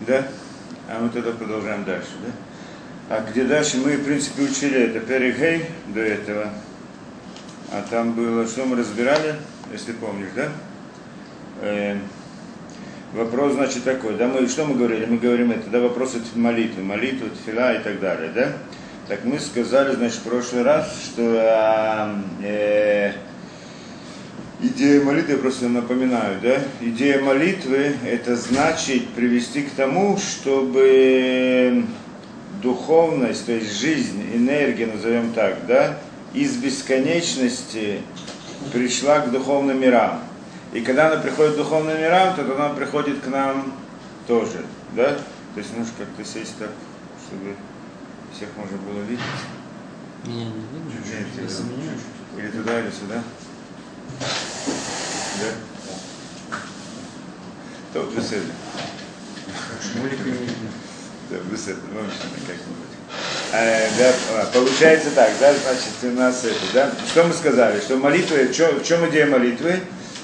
Да? А мы тогда продолжаем дальше, да? А где дальше мы, в принципе, учили это Перегей до этого. А там было, что мы разбирали, если помнишь, да? Э, вопрос, значит, такой, да, мы, что мы говорили? Мы говорим это, да, вопрос от молитвы, молитвы, фила и так далее, да? Так мы сказали, значит, в прошлый раз, что э, идея молитвы, я просто напоминаю, да, идея молитвы это значит привести к тому, чтобы духовность, то есть жизнь, энергия, назовем так, да, из бесконечности пришла к духовным мирам. И когда она приходит к духовным мирам, то она приходит к нам тоже, да? То есть нужно как-то сесть так, чтобы всех можно было видеть. Меня не видно? Или туда, или сюда. Да? То беседа. Шмулика не видно. Да, беседа, ну, как-нибудь. Э, да, получается так, да, значит, у нас это, да, что мы сказали, что молитва, в чем, в чем идея молитвы,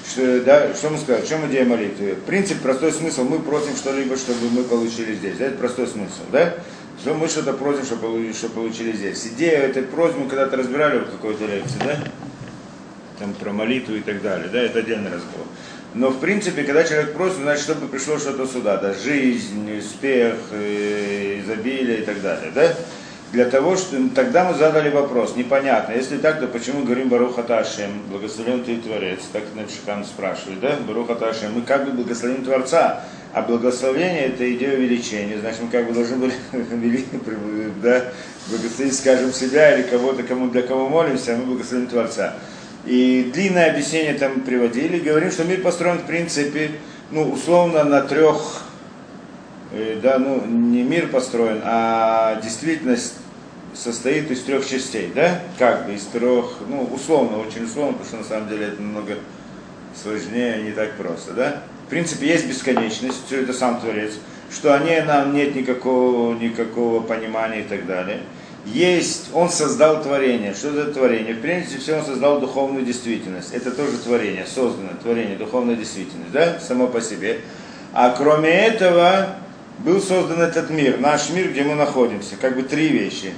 что, да, что мы сказали, в чем идея молитвы? Принцип, простой смысл, мы просим что-либо, чтобы мы получили здесь, да, это простой смысл, да, что мы что-то просим, чтобы, чтобы получили здесь. Идея этой просьбы мы когда-то разбирали в какой-то лекции, да, там про молитву и так далее, да, это отдельный разговор. Но в принципе, когда человек просит, значит, чтобы пришло что-то сюда, да, жизнь, успех, э, изобилие и так далее, да. Для того, что тогда мы задали вопрос, непонятно, если так, то почему говорим Баруха Ташем, благословен ты Творец, так Навшихан спрашивает, да, Баруха Ташем, мы как бы благословим Творца, а благословение это идея увеличения, значит, мы как бы должны были да, благословить, скажем, себя или кого-то, кому, для кого молимся, а мы благословим Творца. И длинное объяснение там приводили, говорим, что мир построен в принципе, ну, условно, на трех, э, да, ну, не мир построен, а действительность состоит из трех частей, да, как бы из трех, ну, условно, очень условно, потому что на самом деле это намного сложнее, не так просто, да. В принципе, есть бесконечность, все это сам Творец, что о ней нам нет никакого, никакого понимания и так далее есть, он создал творение. Что это творение? В принципе, все он создал духовную действительность. Это тоже творение, созданное творение, духовная действительность, да, само по себе. А кроме этого, был создан этот мир, наш мир, где мы находимся. Как бы три вещи.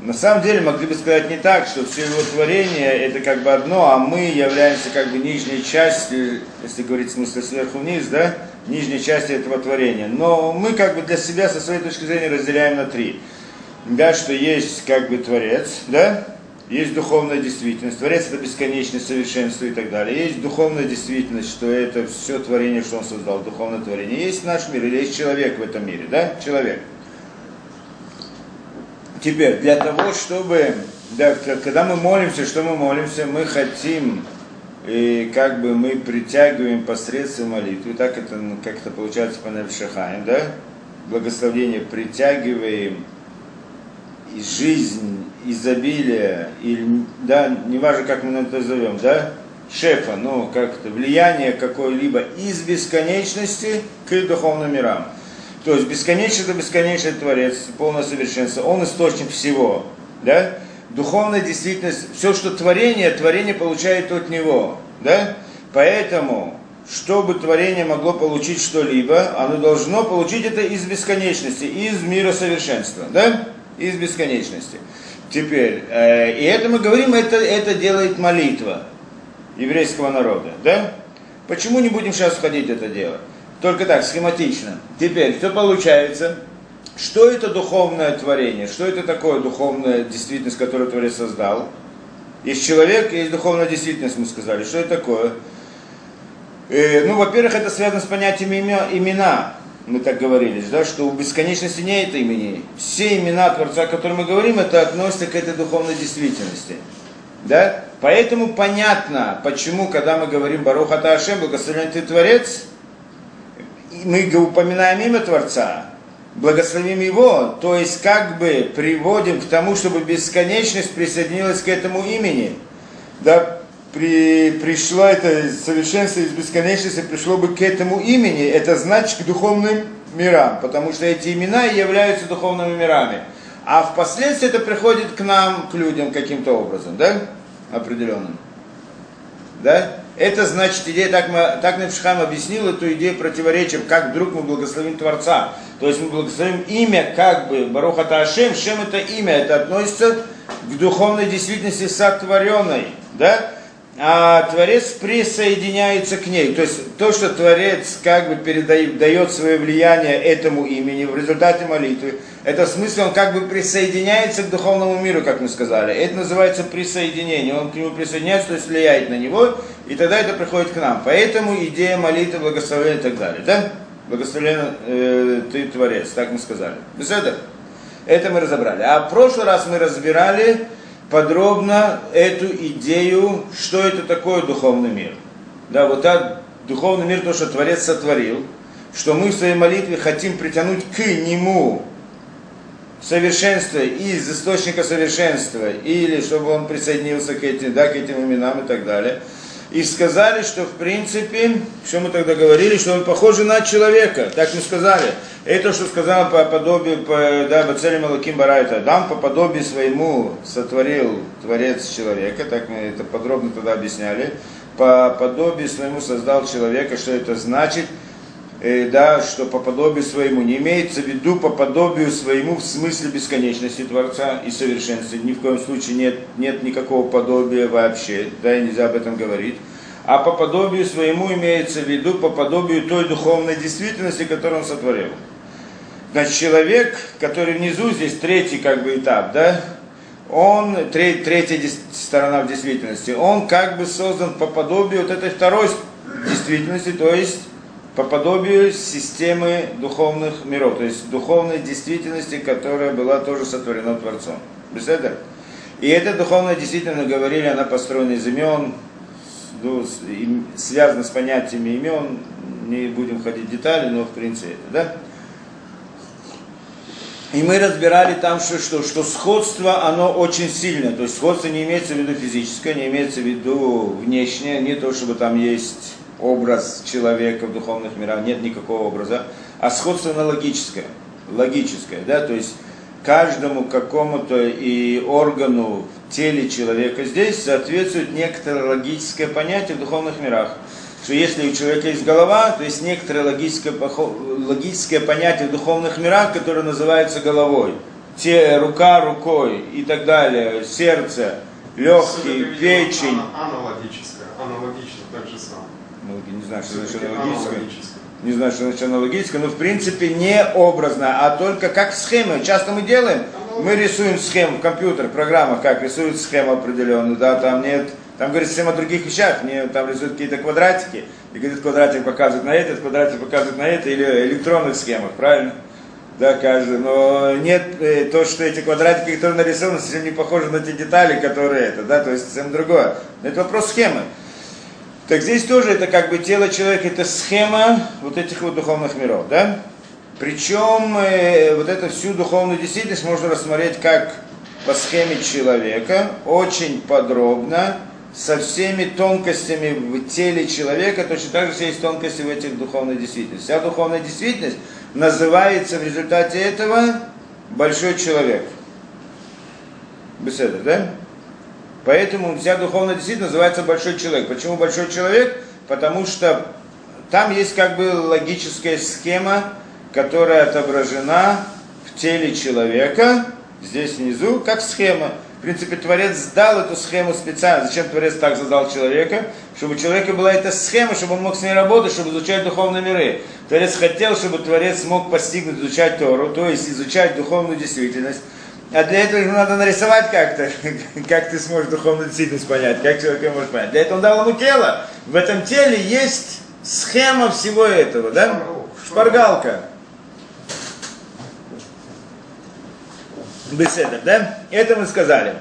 На самом деле могли бы сказать не так, что все его творение это как бы одно, а мы являемся как бы нижней частью, если говорить в смысле сверху вниз, да, нижней части этого творения. Но мы как бы для себя со своей точки зрения разделяем на три да, что есть как бы Творец, да, есть духовная действительность. Творец это бесконечность, совершенство и так далее. Есть духовная действительность, что это все творение, что он создал, духовное творение. Есть наш мир, или есть человек в этом мире, да, человек. Теперь, для того, чтобы, да, когда мы молимся, что мы молимся, мы хотим, и как бы мы притягиваем посредством молитвы, так это как это получается по Навшахаем, да, благословение притягиваем и жизнь, изобилие, или, да, неважно, как мы это назовем, да, шефа, ну, как-то влияние какое-либо из бесконечности к духовным мирам. То есть бесконечный это бесконечный Творец, полное совершенство, он источник всего, да? Духовная действительность, все, что творение, творение получает от него, да? Поэтому, чтобы творение могло получить что-либо, оно должно получить это из бесконечности, из мира совершенства, да? Из бесконечности. Теперь, э, и это мы говорим, это, это делает молитва еврейского народа, да? Почему не будем сейчас входить в это дело? Только так, схематично. Теперь, что получается? Что это духовное творение? Что это такое духовная действительность, которую Творец создал? Есть человек, есть духовная действительность, мы сказали. Что это такое? Э, ну, во-первых, это связано с понятием имя, имена мы так говорили, да, что у бесконечности нет имени. Все имена Творца, о которых мы говорим, это относится к этой духовной действительности. Да? Поэтому понятно, почему, когда мы говорим Барух Ата Ашем, благословен ты Творец, мы упоминаем имя Творца, благословим его, то есть как бы приводим к тому, чтобы бесконечность присоединилась к этому имени. Да, при, пришло это совершенство из бесконечности, пришло бы к этому имени, это значит к духовным мирам, потому что эти имена являются духовными мирами. А впоследствии это приходит к нам, к людям каким-то образом, да? Определенным. Да? Это значит, идея, так, мы, так Невшхам объяснил эту идею противоречия, как вдруг мы благословим Творца. То есть мы благословим имя, как бы, Баруха Ашем, Шем это имя, это относится к духовной действительности сотворенной, да? А Творец присоединяется к ней. То есть то, что Творец как бы передает, дает свое влияние этому имени в результате молитвы, это в смысле он как бы присоединяется к духовному миру, как мы сказали. Это называется присоединение. Он к нему присоединяется, то есть влияет на него, и тогда это приходит к нам. Поэтому идея молитвы, благословения и так далее. Да? Благословен э, ты Творец, так мы сказали. Без этого? Это мы разобрали. А в прошлый раз мы разбирали подробно эту идею, что это такое духовный мир. Да, вот этот духовный мир, то, что Творец сотворил, что мы в своей молитве хотим притянуть к Нему совершенство из источника совершенства, или чтобы он присоединился к этим, да, к этим именам и так далее. И сказали, что в принципе, что мы тогда говорили, что он похож на человека, так мы сказали. Это, что сказал по подобию, по, да, Бацели Малаким Барайта, Адам по подобию своему сотворил Творец человека, так мы это подробно тогда объясняли, по подобию своему создал человека, что это значит, э, да, что по подобию своему, не имеется в виду по подобию своему в смысле бесконечности Творца и совершенства, ни в коем случае нет, нет никакого подобия вообще, да, и нельзя об этом говорить а по подобию своему имеется в виду по подобию той духовной действительности, которую он сотворил. Значит, человек, который внизу, здесь третий как бы этап, да, он, третья сторона в действительности, он как бы создан по подобию вот этой второй действительности, то есть по подобию системы духовных миров, то есть духовной действительности, которая была тоже сотворена Творцом. Представляете? И эта духовная действительность, говорили, она построена из имен, ну, связана с понятиями имен, не будем ходить в детали, но в принципе, да? И мы разбирали там, что, что, что сходство, оно очень сильное. То есть сходство не имеется в виду физическое, не имеется в виду внешнее, не то, чтобы там есть образ человека в духовных мирах, нет никакого образа, а сходство аналогическое, логическое, да, то есть каждому какому-то и органу в теле человека здесь соответствует некоторое логическое понятие в духовных мирах что если у человека есть голова, то есть некоторое логическое, логическое понятие в духовных мирах, которое называется головой. Те, рука рукой и так далее, сердце, легкие, печень. Аналогическое, аналогично так же самое. Ну, не знаю, что значит аналогическое. Не знаю, что значит аналогическое, но в принципе не образно, а только как схема. Часто мы делаем, мы рисуем схему в компьютер, в программах, как рисуют схему определенную, да, там нет там говорится совсем о других вещах, мне там рисуют какие-то квадратики, и говорит, квадратик показывает на это, этот квадратик показывает на это, или электронных схемах, правильно? Да, каждый. Но нет, э, то, что эти квадратики, которые нарисованы, совсем не похожи на те детали, которые это, да, то есть совсем другое. Но это вопрос схемы. Так здесь тоже это как бы тело человека, это схема вот этих вот духовных миров, да? Причем э, вот эту всю духовную действительность можно рассмотреть как по схеме человека, очень подробно, со всеми тонкостями в теле человека, точно так же есть тонкости в этих духовной действительности. Вся духовная действительность называется в результате этого большой человек. Беседа, да? Поэтому вся духовная действительность называется большой человек. Почему большой человек? Потому что там есть как бы логическая схема, которая отображена в теле человека, здесь внизу, как схема. В принципе, Творец сдал эту схему специально. Зачем Творец так задал человека? Чтобы у человека была эта схема, чтобы он мог с ней работать, чтобы изучать духовные миры. Творец хотел, чтобы Творец мог постигнуть, изучать Тору, то есть изучать духовную действительность. А для этого ему надо нарисовать как-то, как ты сможешь духовную действительность понять, как человек может понять. Для этого он дал ему тело. В этом теле есть схема всего этого, да? Шпаргалка. Беседа, да? Это мы сказали.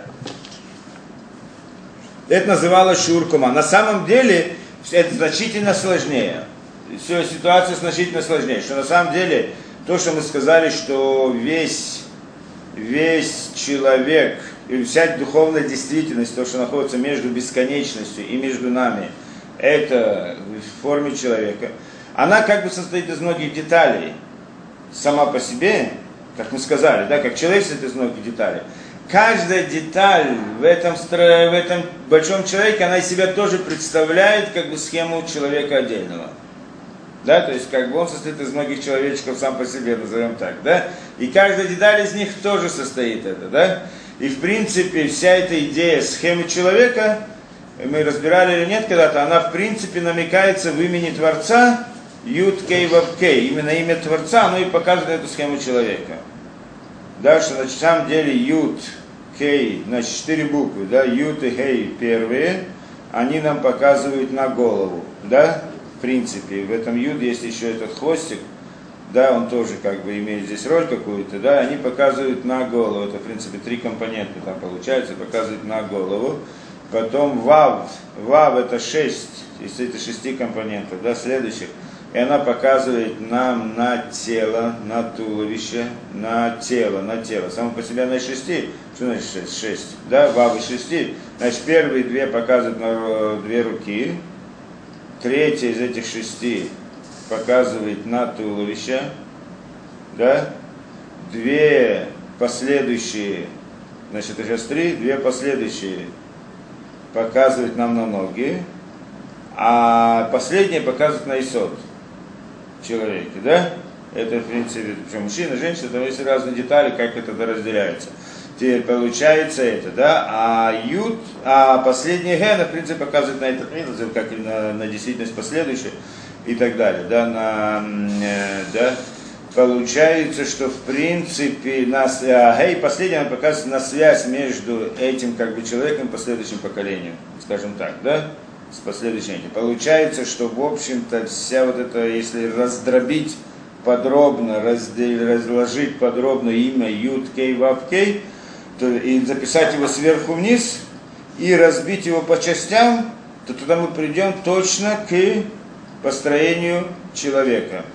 Это называлось шуркума. На самом деле это значительно сложнее. Все, ситуация значительно сложнее. Что на самом деле то, что мы сказали, что весь, весь человек и вся духовная действительность, то, что находится между бесконечностью и между нами, это в форме человека, она как бы состоит из многих деталей сама по себе, как мы сказали, да, как человек состоит из многих деталей. каждая деталь в этом, в этом большом человеке, она из себя тоже представляет как бы схему человека отдельного. Да, то есть как бы он состоит из многих человечков сам по себе, назовем так, да? И каждая деталь из них тоже состоит это, да? И в принципе вся эта идея схемы человека, мы разбирали или нет когда-то, она в принципе намекается в имени Творца, Юд Кей Вав Кей, именно имя Творца, оно и показывает эту схему человека. Да, что на самом деле Юд, Кей, значит четыре буквы, да, Юд и Хей первые, они нам показывают на голову, да, принципе, в этом Юд есть еще этот хвостик, да, он тоже как бы имеет здесь роль какую-то, да, они показывают на голову, это в принципе три компонента там получается, показывают на голову, потом Вав, Вав это шесть, из этих шести компонентов, да, следующих, и она показывает нам на тело, на туловище, на тело, на тело. Само по себе из шести. Что значит шесть? Шесть. Да, вав из шести. Значит, первые две показывают на э, две руки. Третья из этих шести показывает на туловище. Да? Две последующие, значит, сейчас три, две последующие показывают нам на ноги, а последние показывают на исот человеке, да? Это, в принципе, причем мужчина, женщина, там есть разные детали, как это разделяется. Получается это, да? А ют, а последний ген, в принципе, показывает на этот минус, как и на, на действительность последующую и так далее, да? На, э, да? Получается, что в принципе нас, а гей последний он показывает на связь между этим как бы человеком и последующим поколением, скажем так, да? с последующим. Получается, что, в общем-то, вся вот эта, если раздробить подробно, разделить, разложить подробно имя Юд Кей Вав Кей, и записать его сверху вниз, и разбить его по частям, то туда мы придем точно к построению человека.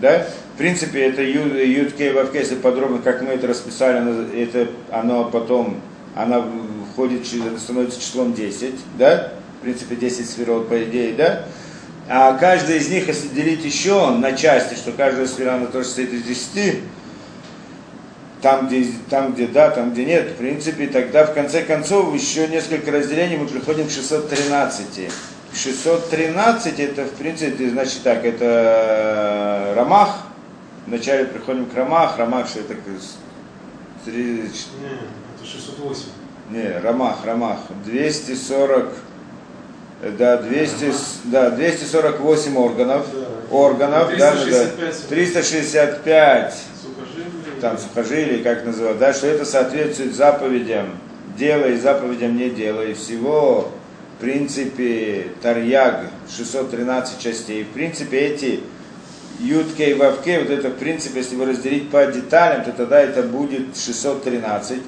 Да? В принципе, это Юд, Юд Кей Вав Кей, если подробно, как мы это расписали, это оно потом, она входит, становится числом 10, да? В принципе, 10 сферот, по идее, да? А каждая из них, если делить еще на части, что каждая сфера, она тоже состоит из 10, там где, там, где да, там, где нет, в принципе, тогда, в конце концов, еще несколько разделений мы приходим к 613. 613 это, в принципе, значит так, это Рамах, вначале приходим к Рамах, Рамах, что это... Не, это 608. Не, Рамах, Рамах. 240, да, 200, да, 248 органов. Органов, 365 да, да, 365 Там сухожилий, как называют, да, что это соответствует заповедям делай, заповедям не делай. Всего, в принципе, Тарьяг, 613 частей. В принципе, эти Ютке и Вавке, вот это, в принципе, если его разделить по деталям, то тогда это будет 613.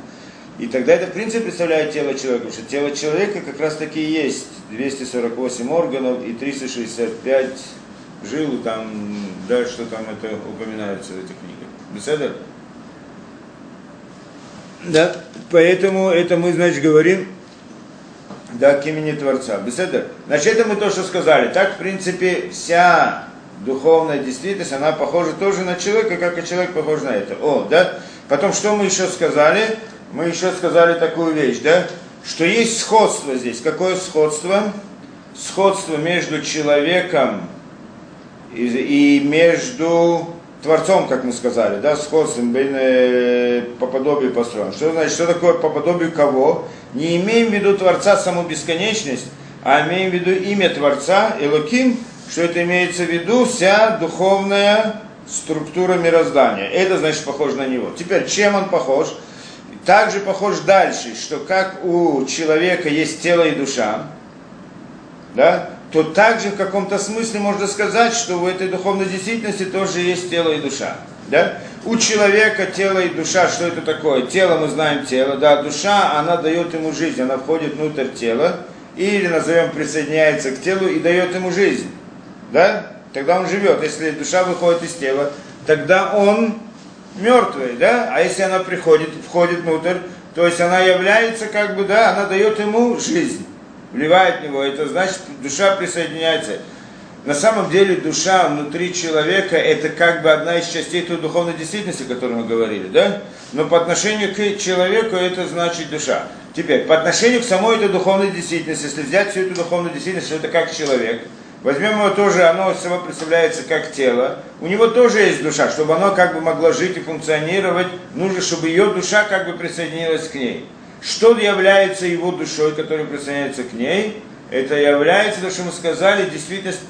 И тогда это, в принципе, представляет тело человека, потому что тело человека как раз таки есть 248 органов и 365 жил, там, да, что там это упоминается в этих книгах. Беседа? Да, поэтому это мы, значит, говорим, да, к имени Творца. Беседа? Значит, это мы то, что сказали. Так, в принципе, вся духовная действительность, она похожа тоже на человека, как и человек похож на это. О, да? Потом, что мы еще сказали? Мы еще сказали такую вещь, да? Что есть сходство здесь. Какое сходство? Сходство между человеком и, и между Творцом, как мы сказали, да, сходством э, по подобию построен. Что значит, что такое по подобию кого? Не имеем в виду Творца саму бесконечность, а имеем в виду имя Творца, Элоким, что это имеется в виду вся духовная структура мироздания. Это значит похож на него. Теперь, чем он похож? Также похож дальше, что как у человека есть тело и душа, да, то также в каком-то смысле можно сказать, что в этой духовной действительности тоже есть тело и душа. Да? У человека тело и душа, что это такое? Тело, мы знаем тело, да, душа, она дает ему жизнь, она входит внутрь тела, или, назовем, присоединяется к телу и дает ему жизнь. Да? Тогда он живет. Если душа выходит из тела, тогда он мертвый, да? А если она приходит, входит внутрь, то есть она является, как бы, да, она дает ему жизнь вливает в него, это значит, душа присоединяется. на самом деле душа внутри человека это как бы одна из частей той духовной действительности, о которой мы говорили, да? Но по отношению к человеку это значит душа. Теперь, по отношению к самой этой духовной действительности, если взять всю эту духовную действительность, что это как человек, возьмем его тоже, оно само представляется как тело, у него тоже есть душа, чтобы оно как бы могло жить и функционировать, нужно, чтобы ее душа как бы присоединилась к ней. Что является его душой, которая присоединяется к ней? Это является, то, что мы сказали, действительность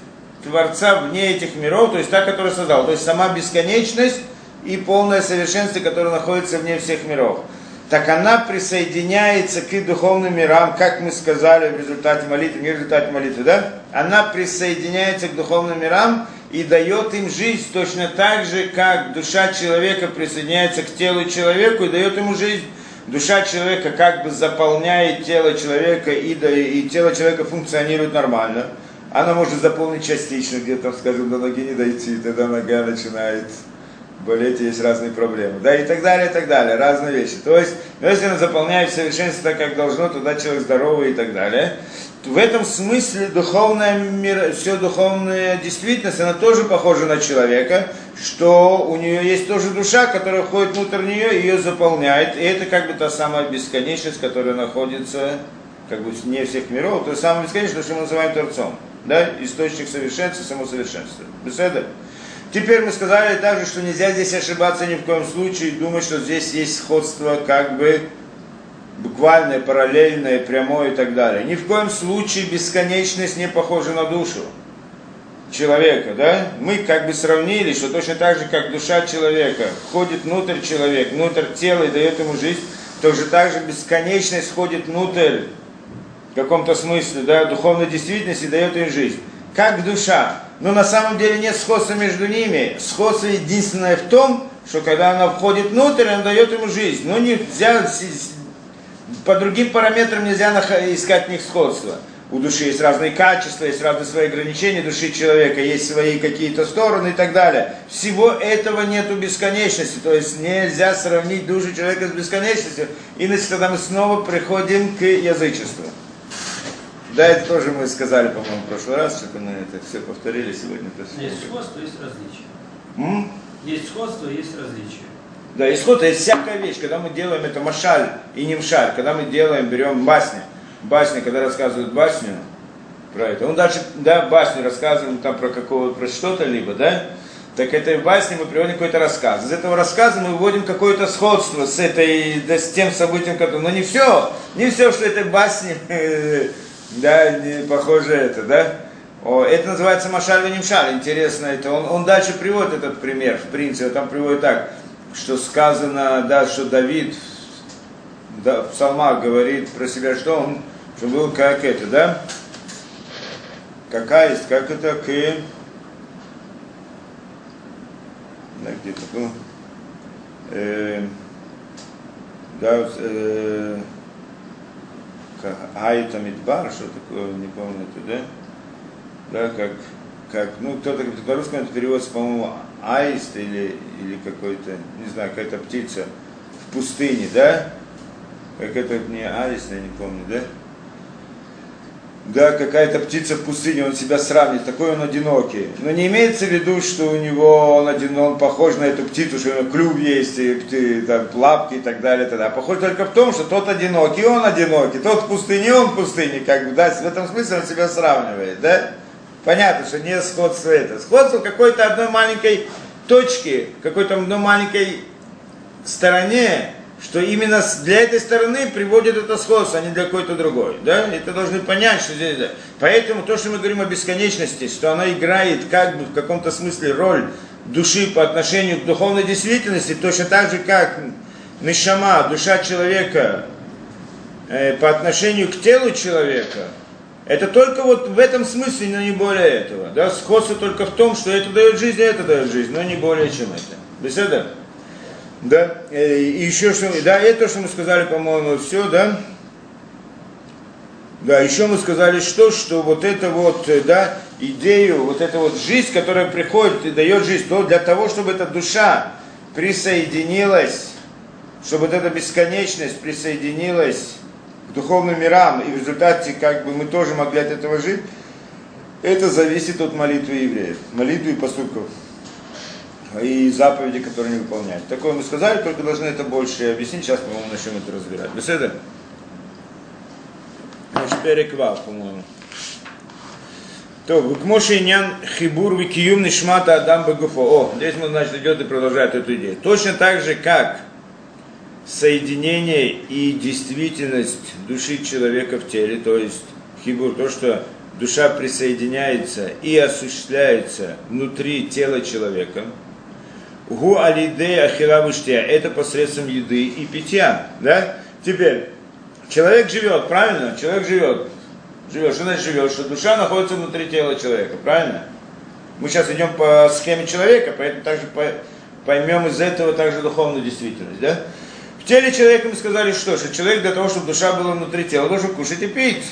Творца вне этих миров, то есть та, которая создал. То есть сама бесконечность и полное совершенство, которое находится вне всех миров. Так она присоединяется к духовным мирам, как мы сказали в результате молитвы, не в результате молитвы, да? Она присоединяется к духовным мирам и дает им жизнь точно так же, как душа человека присоединяется к телу человеку и дает ему жизнь. Душа человека как бы заполняет тело человека, и, и тело человека функционирует нормально она может заполнить частично, где-то, скажем, до ноги не дойти, тогда нога начинает болеть, есть разные проблемы. Да, и так далее, и так далее, разные вещи. То есть, если она заполняет в совершенство так, как должно, тогда человек здоровый и так далее. В этом смысле духовная мир, все духовная действительность, она тоже похожа на человека, что у нее есть тоже душа, которая входит внутрь нее и ее заполняет. И это как бы та самая бесконечность, которая находится как бы не всех миров, то самое бесконечное, что мы называем Творцом да, источник совершенства, само совершенство. Беседа? Теперь мы сказали также, что нельзя здесь ошибаться ни в коем случае, думать, что здесь есть сходство как бы буквальное, параллельное, прямое и так далее. Ни в коем случае бесконечность не похожа на душу человека, да? Мы как бы сравнили, что точно так же, как душа человека входит внутрь человека, внутрь тела и дает ему жизнь, тоже так же бесконечность входит внутрь в каком-то смысле, да, духовной действительности дает им жизнь. Как душа. Но на самом деле нет сходства между ними. Сходство единственное в том, что когда она входит внутрь, она дает ему жизнь. Но нельзя, по другим параметрам нельзя искать в них сходства. У души есть разные качества, есть разные свои ограничения души человека, есть свои какие-то стороны и так далее. Всего этого нету бесконечности, то есть нельзя сравнить душу человека с бесконечностью, иначе тогда мы снова приходим к язычеству. Да, это тоже мы сказали, по-моему, в прошлый раз, что мы это все повторили сегодня. Есть сходство, есть различия. М? Есть сходство, есть различия. Да, исход есть всякая вещь, когда мы делаем это машаль и не мшаль, когда мы делаем, берем басни, басни, когда рассказывают басню про это, он дальше, да, басню рассказываем там про какого, про что-то либо, да, так этой басни мы приводим какой-то рассказ. Из этого рассказа мы выводим какое-то сходство с этой, да, с тем событием, которое, но не все, не все, что этой басни да, не похоже это, да? О, это называется Машаль Ванимшаль, интересно это. Он, он дальше приводит этот пример, в принципе, там приводит так, что сказано, да, что Давид да, в псалмах говорит про себя, что он, что был как это, да? Какая есть, как это, к... Да, где-то был. Э, да, э, Айта Мидбар, что такое, не помню, это, да? Да, как, как, ну, кто-то по-русски это переводится, по-моему, аист или, или какой-то, не знаю, какая-то птица в пустыне, да? Как это не аист, я не помню, да? да, какая-то птица в пустыне, он себя сравнит, такой он одинокий. Но не имеется в виду, что у него он, один, он похож на эту птицу, что у него клюв есть, и, там, лапки и так далее. Тогда. Похож только в том, что тот одинокий, он одинокий, тот в пустыне, он в пустыне, как бы, да, в этом смысле он себя сравнивает, да? Понятно, что не сходство это. Сходство какой-то одной маленькой точки, какой-то одной маленькой стороне, что именно для этой стороны приводит это сходство, а не для какой-то другой. Да? Это должны понять, что здесь... Да. Поэтому то, что мы говорим о бесконечности, что она играет как бы в каком-то смысле роль души по отношению к духовной действительности, точно так же, как нишама, душа человека э, по отношению к телу человека, это только вот в этом смысле, но не более этого. Да? Сходство только в том, что это дает жизнь, а это дает жизнь, но не более чем это. Беседа? Да, э, и еще что, да, это что мы сказали, по-моему, все, да. Да, еще мы сказали что, что вот это вот, э, да, идею, вот эта вот жизнь, которая приходит и дает жизнь, то для того, чтобы эта душа присоединилась, чтобы вот эта бесконечность присоединилась духовным мирам, и в результате как бы мы тоже могли от этого жить, Это зависит от молитвы евреев, молитвы и поступков и заповеди, которые они выполняют. Такое мы сказали, только должны это больше объяснить. Сейчас, по-моему, начнем это разбирать. Беседа? Переквал, по-моему. То, Выкмоши нян хибур викиюм нишмата адам багуфо. О, здесь мы, значит, идет и продолжает эту идею. Точно так же, как соединение и действительность души человека в теле, то есть хибур, то, что душа присоединяется и осуществляется внутри тела человека, гу алиде ахилавыштия, это посредством еды и питья, да? Теперь, человек живет, правильно? Человек живет, живет, что значит живет? Что душа находится внутри тела человека, правильно? Мы сейчас идем по схеме человека, поэтому также поймем из этого также духовную действительность, да? В теле человека мы сказали, что, что человек для того, чтобы душа была внутри тела, должен кушать и пить.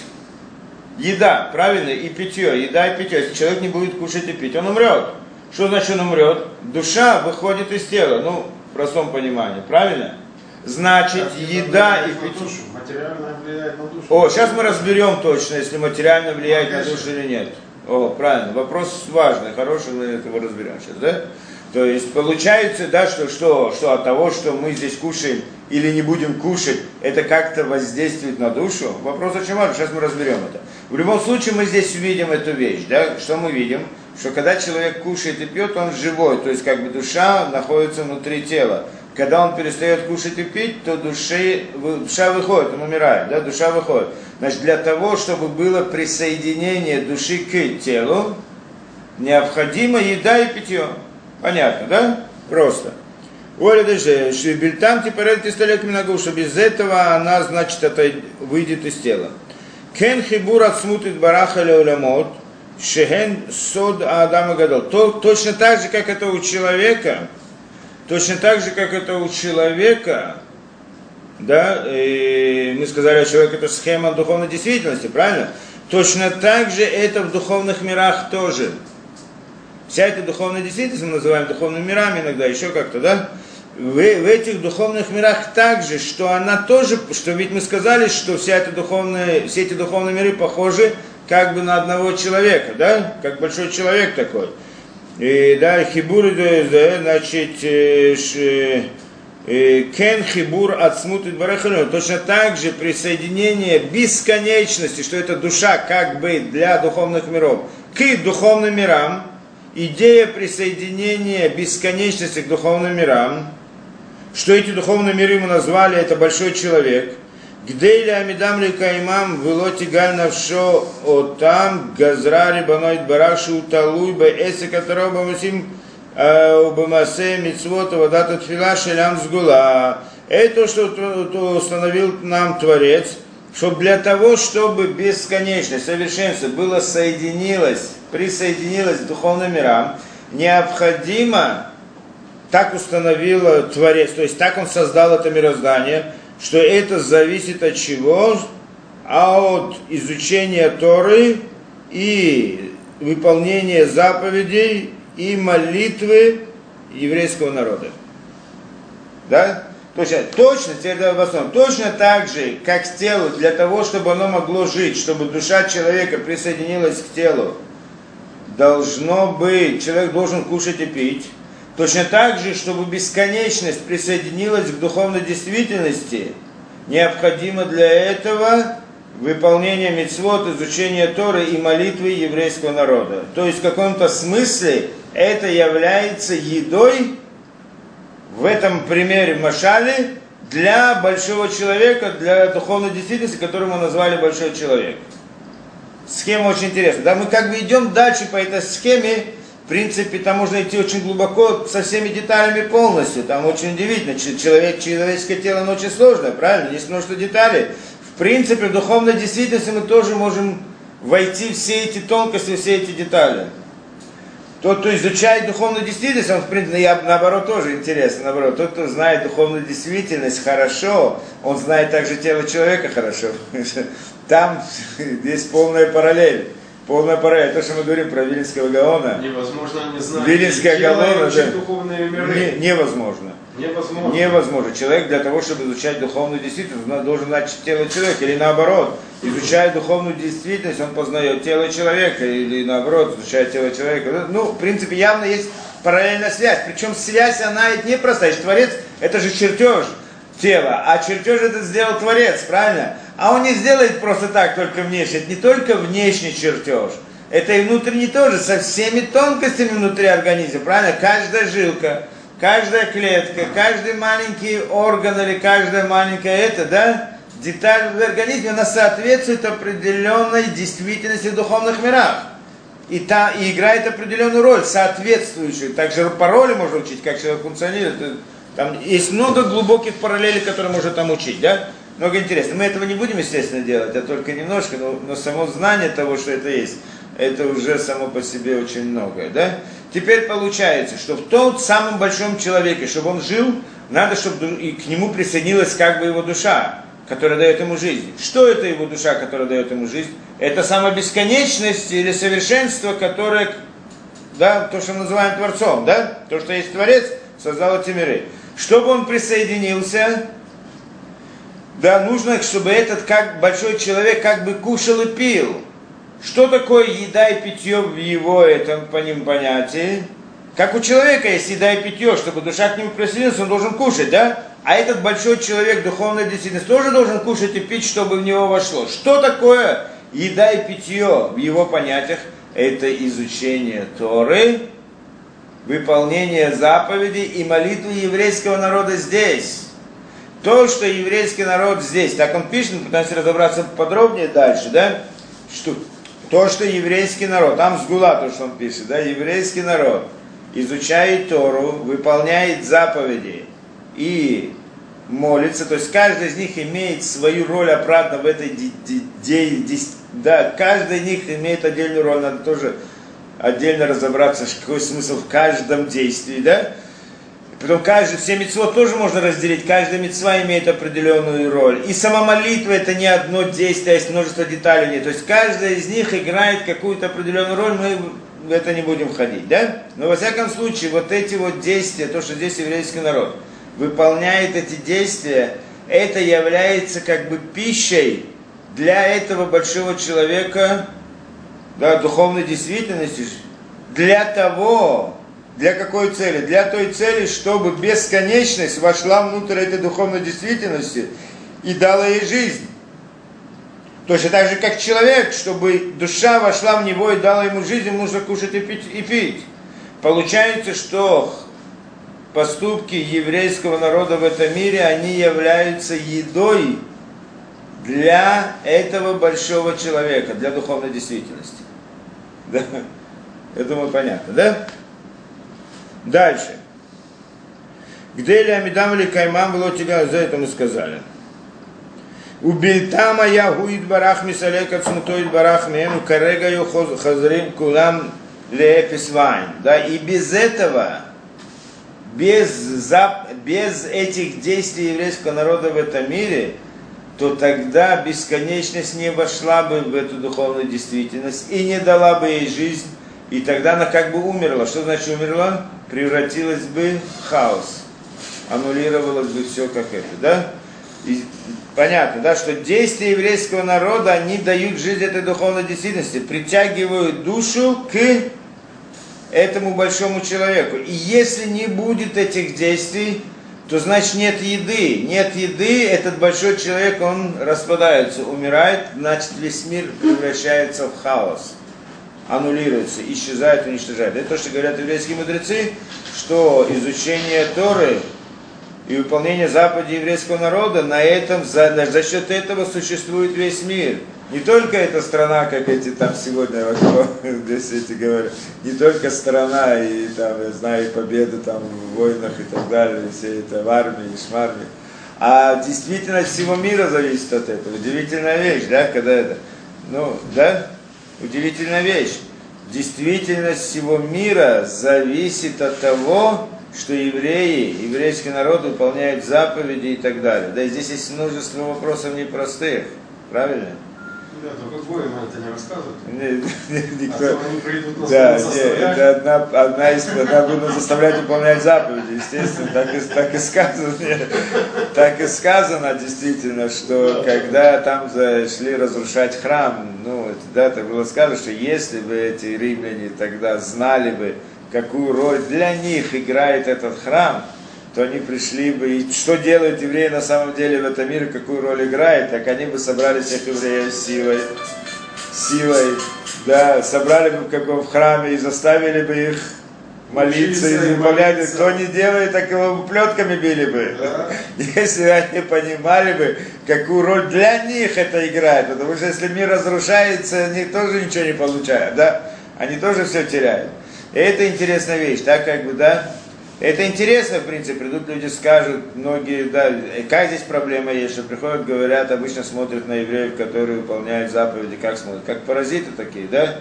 Еда, правильно, и питье, еда и питье. Если человек не будет кушать и пить, он умрет. Что значит он умрет? Душа выходит из тела, ну, в простом понимании, правильно? Значит, Как еда и питье. душу. Материально влияет на душу. О, сейчас мы разберем точно, если материально влияет на душу или нет. О, правильно, вопрос важный, хороший, мы этого разберем сейчас, да? То есть получается, да, что, что, что от того, что мы здесь кушаем или не будем кушать, это как-то воздействует на душу? Вопрос очень важный, сейчас мы разберем это. В любом случае мы здесь увидим эту вещь, да? Что мы видим? Что когда человек кушает и пьет, он живой, то есть как бы душа находится внутри тела. Когда он перестает кушать и пить, то души, душа выходит, он умирает, да, душа выходит. Значит, для того, чтобы было присоединение души к телу, необходима еда и питье. Понятно, да? Просто. Оля даже, что бельтам типарет истолек много, что без этого она, значит, это выйдет из тела. Кен хибур отсмутит бараха улямот, шехен сод Адама гадал. Точно так же, как это у человека, точно так же, как это у человека, да, и мы сказали, человек это схема духовной действительности, правильно? Точно так же это в духовных мирах тоже. Вся эта духовная действительность мы называем духовными мирами иногда, еще как-то, да? В, в этих духовных мирах также, что она тоже, что ведь мы сказали, что вся эта духовная, все эти духовные миры похожи как бы на одного человека, да? Как большой человек такой. И, да, хибур, да, значит, э, э, кен хибур от смуты Точно так же присоединение бесконечности, что это душа как бы для духовных миров, к духовным мирам, идея присоединения бесконечности к духовным мирам, что эти духовные миры мы назвали, это большой человек, где или Амидам Ликаймам Велоти Галь Навшо Отам Газрари Баноид Бараши Уталуй Беэсе Катароба Мусим Убамасе Мицвота Вадата Тфила Шелям Сгула. Это, что установил нам Творец, чтобы для того, чтобы бесконечность, совершенство было соединилось присоединилась к духовным мирам, необходимо, так установил Творец, то есть так он создал это мироздание, что это зависит от чего? А от изучения Торы и выполнения заповедей и молитвы еврейского народа. Да? Точно, точно, теперь давай в основном, точно так же, как телу, для того, чтобы оно могло жить, чтобы душа человека присоединилась к телу, должно быть, человек должен кушать и пить. Точно так же, чтобы бесконечность присоединилась к духовной действительности, необходимо для этого выполнение мецвод, изучение Торы и молитвы еврейского народа. То есть в каком-то смысле это является едой, в этом примере Машали, для большого человека, для духовной действительности, которую мы назвали большой человек схема очень интересная. Да, мы как бы идем дальше по этой схеме, принципе, там можно идти очень глубоко со всеми деталями полностью. Там очень удивительно. Человек, человеческое тело, оно очень сложное, правильно? Есть множество деталей. В принципе, в духовной действительности мы тоже можем войти в все эти тонкости, все эти детали. Тот, кто изучает духовную действительность, он, в принципе, я, наоборот, тоже интересно, наоборот. Тот, кто знает духовную действительность хорошо, он знает также тело человека хорошо. Там здесь полная параллель. Полная параллель. То, что мы говорим про Вилинского Гаона. Невозможно не знать. Вилинская Гаона, да. духовные миры. Не, невозможно. Невозможно. Невозможно. Человек для того, чтобы изучать духовную действительность, должен знать тело человека. Или наоборот. изучая духовную действительность, он познает тело человека, или наоборот, изучая тело человека. Ну, в принципе, явно есть параллельная связь. Причем связь, она ведь не простая. Творец, это же чертеж тела, а чертеж это сделал Творец, правильно? А он не сделает просто так, только внешне. Это не только внешний чертеж, это и внутренний тоже, со всеми тонкостями внутри организма, правильно? Каждая жилка, каждая клетка, каждый маленький орган или каждая маленькая это, да, деталь в организме, она соответствует определенной действительности в духовных мирах. И, та, и играет определенную роль, соответствующую. Также по роли можно учить, как человек функционирует. Там есть много глубоких параллелей, которые можно там учить, да? Много интересного. Мы этого не будем, естественно, делать, а только немножко, но, но само знание того, что это есть, это уже само по себе очень многое, да? Теперь получается, что в том самом большом человеке, чтобы он жил, надо, чтобы и к нему присоединилась как бы его душа которая дает ему жизнь. Что это его душа, которая дает ему жизнь? Это сама бесконечность или совершенство, которое, да, то, что мы называем Творцом, да, то, что есть Творец, создал эти миры. Чтобы он присоединился, да, нужно, чтобы этот как большой человек как бы кушал и пил. Что такое еда и питье в его этом по ним понятии? Как у человека есть еда и питье, чтобы душа к нему присоединилась, он должен кушать, да? А этот большой человек, духовной действительность, тоже должен кушать и пить, чтобы в него вошло. Что такое еда и питье в его понятиях? Это изучение Торы, выполнение заповедей и молитвы еврейского народа здесь. То, что еврейский народ здесь, так он пишет, мы пытаемся разобраться подробнее дальше, да? Что, то, что еврейский народ, там с Гула то, что он пишет, да, еврейский народ изучает Тору, выполняет заповеди и молится, то есть каждый из них имеет свою роль обратно в этой да, каждый из них имеет отдельную роль, надо тоже отдельно разобраться, какой смысл в каждом действии, да? Потом каждый, все митцвот тоже можно разделить, каждая митцва имеет определенную роль. И сама молитва это не одно действие, а есть множество деталей. То есть каждая из них играет какую-то определенную роль, мы в это не будем ходить, да? Но во всяком случае, вот эти вот действия, то, что здесь еврейский народ выполняет эти действия, это является как бы пищей для этого большого человека, да, духовной действительности, для того, для какой цели? Для той цели, чтобы бесконечность вошла внутрь этой духовной действительности и дала ей жизнь. Точно так же, как человек, чтобы душа вошла в него и дала ему жизнь, ему нужно кушать и пить. И пить. Получается, что поступки еврейского народа в этом мире, они являются едой для этого большого человека, для духовной действительности. Да? Я думаю, понятно, да? Дальше. Где ли Амидам или Каймам было тебя, за это мы сказали. У Бильтама я гуид барах мисалека цмутоид барах мем карега ю хазрим кулам леэпис Да, и без этого, без, зап, без этих действий еврейского народа в этом мире, то тогда бесконечность не вошла бы в эту духовную действительность и не дала бы ей жизнь, и тогда она как бы умерла. Что значит умерла? Превратилась бы в хаос. Аннулировалось бы все как это, да? И понятно, да, что действия еврейского народа, они дают жизнь этой духовной действительности, притягивают душу к этому большому человеку. И если не будет этих действий, то значит нет еды. Нет еды, этот большой человек, он распадается, умирает, значит весь мир превращается в хаос аннулируется, исчезает, уничтожает. Это то, что говорят еврейские мудрецы, что изучение Торы и выполнение заповедей еврейского народа, на этом, за, за счет этого существует весь мир. Не только эта страна, как эти там сегодня здесь эти говорят, не только страна и там, я знаю, победы там в войнах и так далее, все это в армии, и шмармии, а действительность всего мира зависит от этого. Удивительная вещь, да, когда это, ну, да, удивительная вещь. Действительность всего мира зависит от того, что евреи, еврейский народ выполняют заповеди и так далее. Да и здесь есть множество вопросов непростых, правильно? Да, только Гоем это не рассказывают. Не- не- А Никто... то они придут нас Да, будут не, заставлять. это одна, одна из, одна будут заставлять выполнять заповеди, естественно, так и, так и сказано, нет, так и сказано действительно, что когда там зашли разрушать храм, ну, это, да, так было сказано, что если бы эти римляне тогда знали бы, какую роль для них играет этот храм, то они пришли бы, и что делают евреи на самом деле в этом мире, какую роль играет, так они бы собрали всех евреев силой, силой, да, собрали бы как бы в храме и заставили бы их молиться и молиться. Кто не делает, так его плетками били бы. Да. Если они понимали бы, какую роль для них это играет. Потому что если мир разрушается, они тоже ничего не получают, да? Они тоже все теряют. И это интересная вещь, так как бы, да? Это интересно, в принципе, придут люди, скажут, многие, да, и как здесь проблема есть, что приходят, говорят, обычно смотрят на евреев, которые выполняют заповеди, как смотрят, как паразиты такие, да?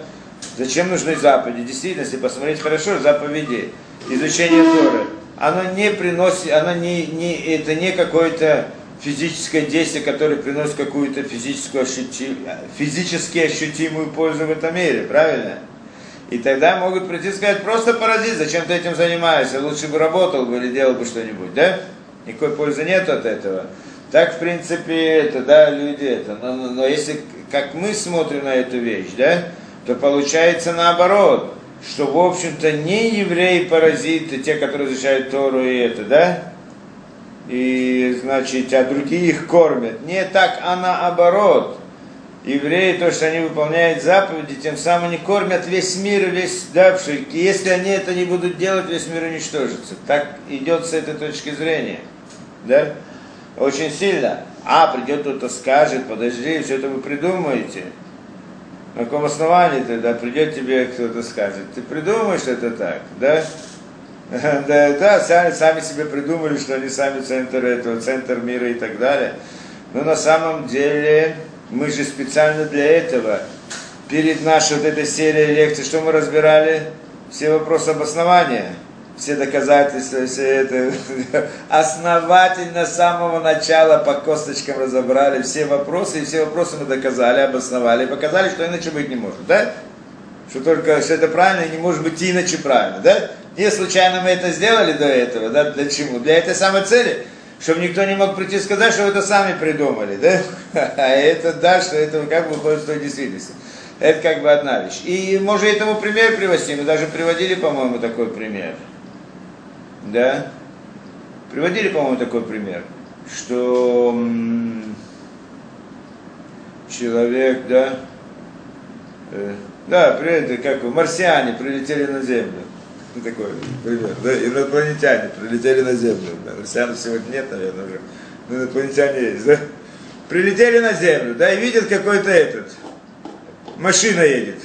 Зачем нужны заповеди? Действительно, если посмотреть хорошо, заповеди, изучение Торы, оно не приносит, оно не, не, это не какое-то физическое действие, которое приносит какую-то физическую ощути- физически ощутимую пользу в этом мире, правильно? И тогда могут прийти и сказать, просто паразит, зачем ты этим занимаешься, лучше бы работал бы или делал бы что-нибудь, да? Никакой пользы нет от этого. Так, в принципе, это, да, люди это. Но, но- но если, как мы смотрим на эту вещь, да, то получается наоборот, что, в общем-то, не евреи паразиты, те, которые изучают Тору и это, да, и, значит, а другие их кормят. Не так, а наоборот. Евреи, то, что они выполняют заповеди, тем самым они кормят весь мир, и весь, да, что если они это не будут делать, весь мир уничтожится. Так идет с этой точки зрения. Да? Очень сильно. А, придет кто-то скажет, подожди, все это вы придумаете. На каком основании тогда придет тебе кто-то скажет? Ты придумаешь это так, да? Да, да, сами, сами себе придумали, что они сами центр этого, центр мира и так далее. Но на самом деле мы же специально для этого, перед нашей вот этой серией лекций, что мы разбирали? Все вопросы обоснования, все доказательства, все это. Основательно с самого начала по косточкам разобрали все вопросы, и все вопросы мы доказали, обосновали, и показали, что иначе быть не может, да? Что только, что это правильно, и не может быть иначе правильно, да? Не случайно мы это сделали до этого, да? Для чего? Для этой самой цели, чтобы никто не мог прийти и сказать, что вы это сами придумали, да? А это, да, что это как бы выходит из той действительности. Это как бы одна вещь. И можно этому пример привести, мы даже приводили, по-моему, такой пример. Да? Приводили, по-моему, такой пример, что человек, да, э, да, привет, как вы, марсиане прилетели на Землю. Ну, такой пример, да, инопланетяне прилетели на Землю. Да, марсианов сегодня нет, наверное, уже, но инопланетяне есть, да. Прилетели на Землю, да, и видят какой-то этот, машина едет.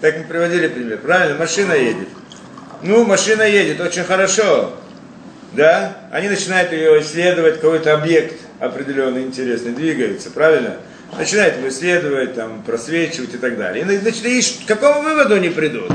Так мы приводили пример, правильно? Машина едет. Ну, машина едет, очень хорошо. Да? Они начинают ее исследовать, какой-то объект определенный, интересный, двигается, правильно? Начинают его исследовать, там, просвечивать и так далее. И, значит, и к какому выводу они придут?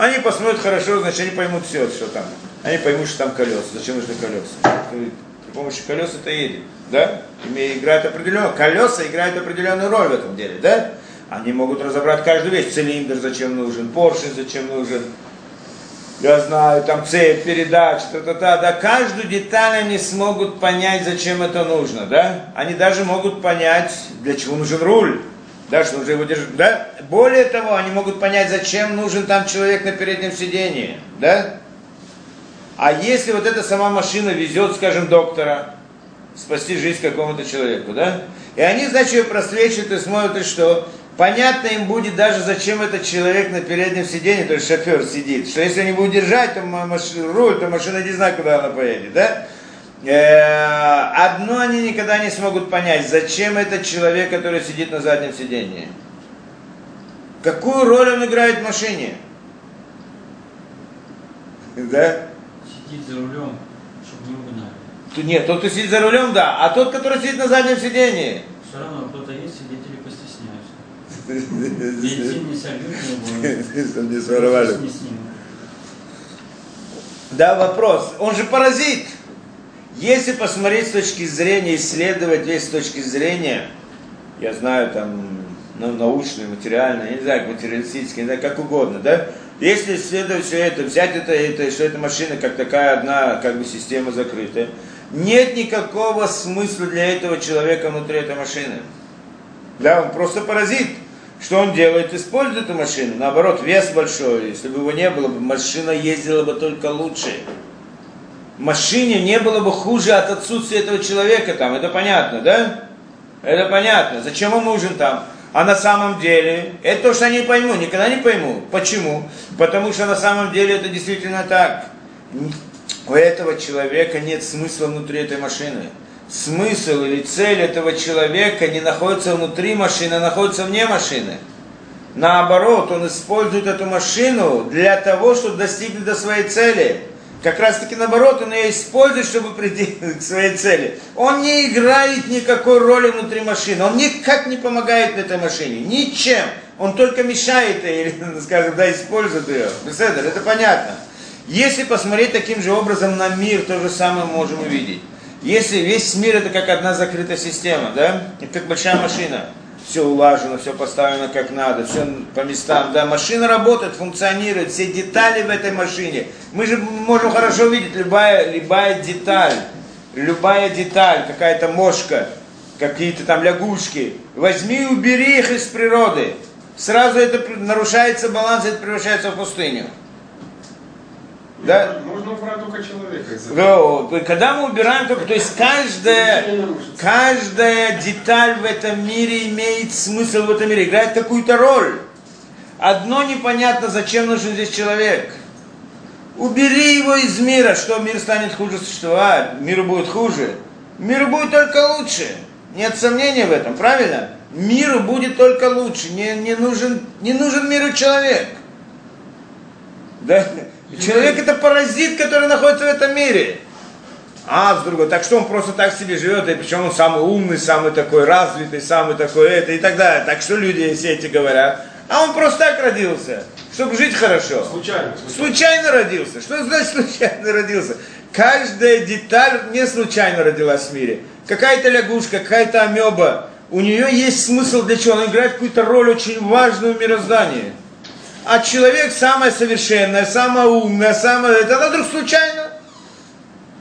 Они посмотрят хорошо, значит, они поймут все, что там. Они поймут, что там колеса. Зачем нужны колеса? При помощи колес это едет. Да? Ими играют определенную, колеса играют определенную роль в этом деле, да? Они могут разобрать каждую вещь. Цилиндр зачем нужен, поршень зачем нужен, я знаю, там цепь, передач, та-та-та, да, каждую деталь они смогут понять, зачем это нужно, да? Они даже могут понять, для чего нужен руль, да, что нужно его держать, да? Более того, они могут понять, зачем нужен там человек на переднем сидении, да? А если вот эта сама машина везет, скажем, доктора, спасти жизнь какому-то человеку, да? И они, значит, ее просвечивают и смотрят, и что? Понятно им будет даже, зачем этот человек на переднем сиденье, то есть шофер сидит. Что если они будут держать то маш... руль, то машина не знает, куда она поедет, да? Э, Одно они никогда не смогут понять, зачем этот человек, который сидит на заднем сиденье. Какую роль он играет в машине? Да? Сидит за рулем, чтобы не угнали. Нет, тот, кто сидит за рулем, да, а тот, который сидит на заднем сиденье. Все равно кто-то есть, свидетели постесняются. Бензин не сольют, не своровали. Да, вопрос. Он же паразит. Если посмотреть с точки зрения, исследовать весь с точки зрения, я знаю там ну, научные, материальные, я не знаю, материалистические, не знаю, как угодно, да? Если исследовать все это, взять это, это, что эта машина как такая одна, как бы система закрытая, нет никакого смысла для этого человека внутри этой машины. Да, он просто паразит. Что он делает? Использует эту машину. Наоборот, вес большой. Если бы его не было, машина ездила бы только лучше. Машине не было бы хуже от отсутствия этого человека там. Это понятно, да? Это понятно. Зачем он нужен там? А на самом деле, это то, что я не пойму, никогда не пойму. Почему? Потому что на самом деле это действительно так. У этого человека нет смысла внутри этой машины смысл или цель этого человека не находится внутри машины, а находится вне машины. Наоборот, он использует эту машину для того, чтобы достигнуть до своей цели. Как раз таки наоборот, он ее использует, чтобы прийти к своей цели. Он не играет никакой роли внутри машины, он никак не помогает этой машине, ничем. Он только мешает ей, или, скажем, да, использует ее. Беседер, это понятно. Если посмотреть таким же образом на мир, то же самое можем увидеть. Если весь мир это как одна закрытая система, да, это как большая машина, все улажено, все поставлено как надо, все по местам, да, машина работает, функционирует, все детали в этой машине. Мы же можем хорошо видеть любая, любая деталь, любая деталь, какая-то мошка, какие-то там лягушки. Возьми и убери их из природы. Сразу это нарушается баланс, это превращается в пустыню. Да? Можно убрать только человека. Да, когда мы убираем только, то есть каждая, каждая деталь в этом мире имеет смысл в этом мире, играет какую-то роль. Одно непонятно, зачем нужен здесь человек. Убери его из мира, что мир станет хуже существовать, миру будет хуже. Миру будет только лучше. Нет сомнения в этом, правильно? Миру будет только лучше. Не, не, нужен, не нужен миру человек. Да? Человек это паразит, который находится в этом мире. А, с другой, так что он просто так себе живет, и причем он самый умный, самый такой развитый, самый такой это и так далее. Так что люди все эти говорят. А он просто так родился, чтобы жить хорошо. Случайно. Случайно, случайно родился. Что значит случайно родился? Каждая деталь не случайно родилась в мире. Какая-то лягушка, какая-то амеба. У нее есть смысл для чего? Она играет какую-то роль очень важную в мироздании а человек самое совершенное, самое умное, самое... Это она вдруг случайно.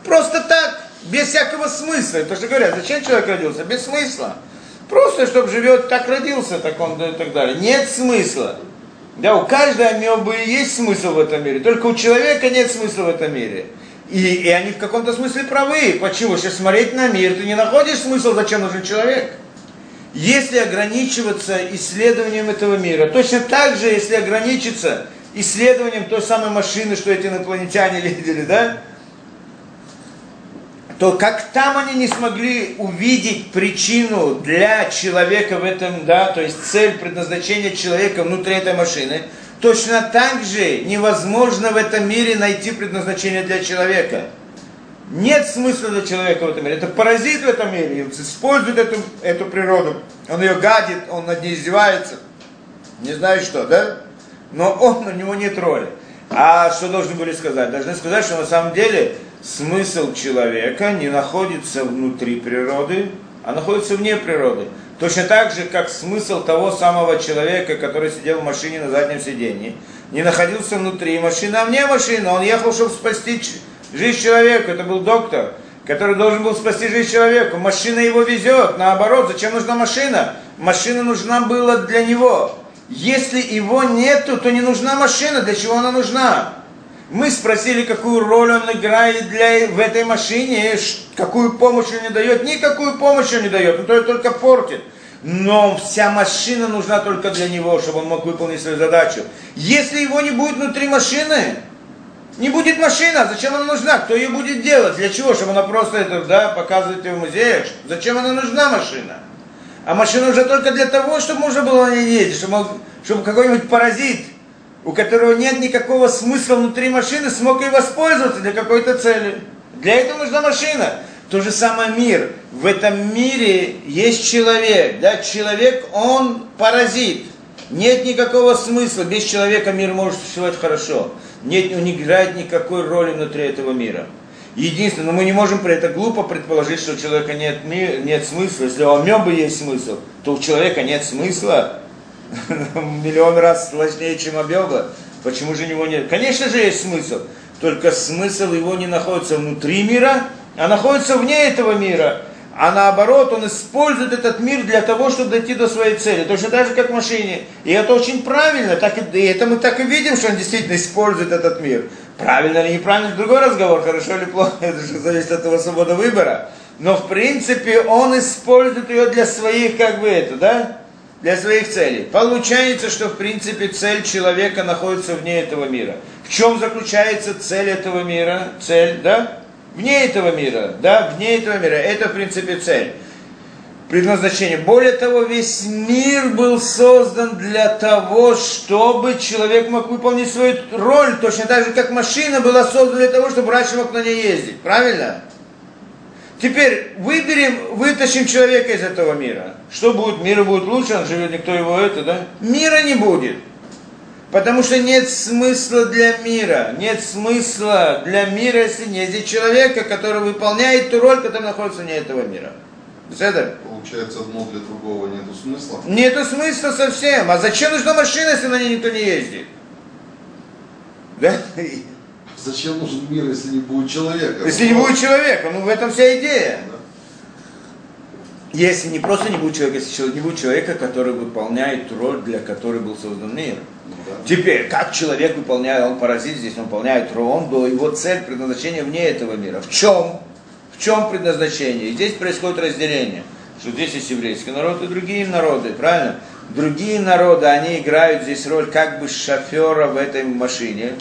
Просто так, без всякого смысла. То, что говорят, зачем человек родился? Без смысла. Просто, чтобы живет, так родился, так он и так далее. Нет смысла. Да, у каждой амебы есть смысл в этом мире, только у человека нет смысла в этом мире. И, и они в каком-то смысле правы. Почему? Если смотреть на мир, ты не находишь смысл, зачем нужен человек если ограничиваться исследованием этого мира, точно так же, если ограничиться исследованием той самой машины, что эти инопланетяне видели, да, то как там они не смогли увидеть причину для человека в этом, да, то есть цель предназначения человека внутри этой машины, точно так же невозможно в этом мире найти предназначение для человека – нет смысла для человека в этом мире. Это паразит в этом мире. Он использует эту, эту природу. Он ее гадит, он над ней издевается. Не знаю что, да? Но он, у него нет роли. А что должны были сказать? Должны сказать, что на самом деле смысл человека не находится внутри природы, а находится вне природы. Точно так же, как смысл того самого человека, который сидел в машине на заднем сиденье, не находился внутри машины, а вне машины. Он ехал, чтобы спасти жизнь человека, это был доктор, который должен был спасти жизнь человеку. Машина его везет, наоборот, зачем нужна машина? Машина нужна была для него. Если его нету, то не нужна машина. Для чего она нужна? Мы спросили, какую роль он играет для, в этой машине, какую помощь он не дает. Никакую помощь он не дает, он только портит. Но вся машина нужна только для него, чтобы он мог выполнить свою задачу. Если его не будет внутри машины, не будет машина, зачем она нужна? Кто ее будет делать? Для чего? Чтобы она просто это, да, показывать в музеях? Зачем она нужна машина? А машина уже только для того, чтобы можно было на ней ездить, чтобы, чтобы какой-нибудь паразит, у которого нет никакого смысла внутри машины, смог ей воспользоваться для какой-то цели. Для этого нужна машина. То же самое мир. В этом мире есть человек. Да? Человек, он паразит. Нет никакого смысла. Без человека мир может существовать хорошо нет, он не играет никакой роли внутри этого мира. Единственное, но мы не можем при это глупо предположить, что у человека нет, ми- нет смысла. Если у амебы есть смысл, то у человека нет смысла. Миллион раз сложнее, чем амеба. Почему же него нет? Конечно же есть смысл. Только смысл его не находится внутри мира, а находится вне этого мира. А наоборот, он использует этот мир для того, чтобы дойти до своей цели. Точно так же, как в машине. И это очень правильно. Так и, и это мы так и видим, что он действительно использует этот мир. Правильно или неправильно, другой разговор, хорошо или плохо, это же зависит от его свободы выбора. Но в принципе он использует ее для своих, как бы это, да? Для своих целей. Получается, что в принципе цель человека находится вне этого мира. В чем заключается цель этого мира? Цель, да? Вне этого мира, да, вне этого мира. Это, в принципе, цель. Предназначение. Более того, весь мир был создан для того, чтобы человек мог выполнить свою роль, точно так же, как машина была создана для того, чтобы раньше мог на ней ездить. Правильно? Теперь выберем, вытащим человека из этого мира. Что будет? Мир будет лучше, он живет, никто его это, да? Мира не будет. Потому что нет смысла для мира. Нет смысла для мира, если нет здесь человека, который выполняет ту роль, которая находится вне этого мира. Это? Получается, одно для другого нету смысла. Нету смысла совсем. А зачем нужна машина, если на ней никто не ездит? Да? Зачем нужен мир, если не будет человека? Если не будет человека, ну в этом вся идея. Да. Если не просто не будет человека, если человек- не будет человека, который выполняет роль, для которой был создан мир. Ну да. Теперь, как человек выполняет, он паразит здесь, он выполняет роль, он до его цель, предназначение вне этого мира. В чем? В чем предназначение? И здесь происходит разделение, что здесь есть еврейский народ и другие народы, правильно? Другие народы, они играют здесь роль как бы шофера в этой машине,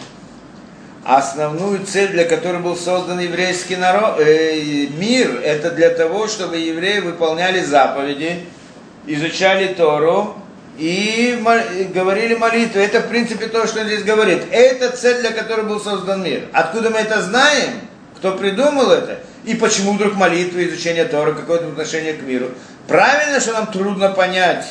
основную цель, для которой был создан еврейский народ, э, мир, это для того, чтобы евреи выполняли заповеди, изучали Тору и говорили молитвы. Это, в принципе, то, что он здесь говорит. Это цель, для которой был создан мир. Откуда мы это знаем? Кто придумал это? И почему вдруг молитвы, изучение Торы, какое-то отношение к миру? Правильно, что нам трудно понять,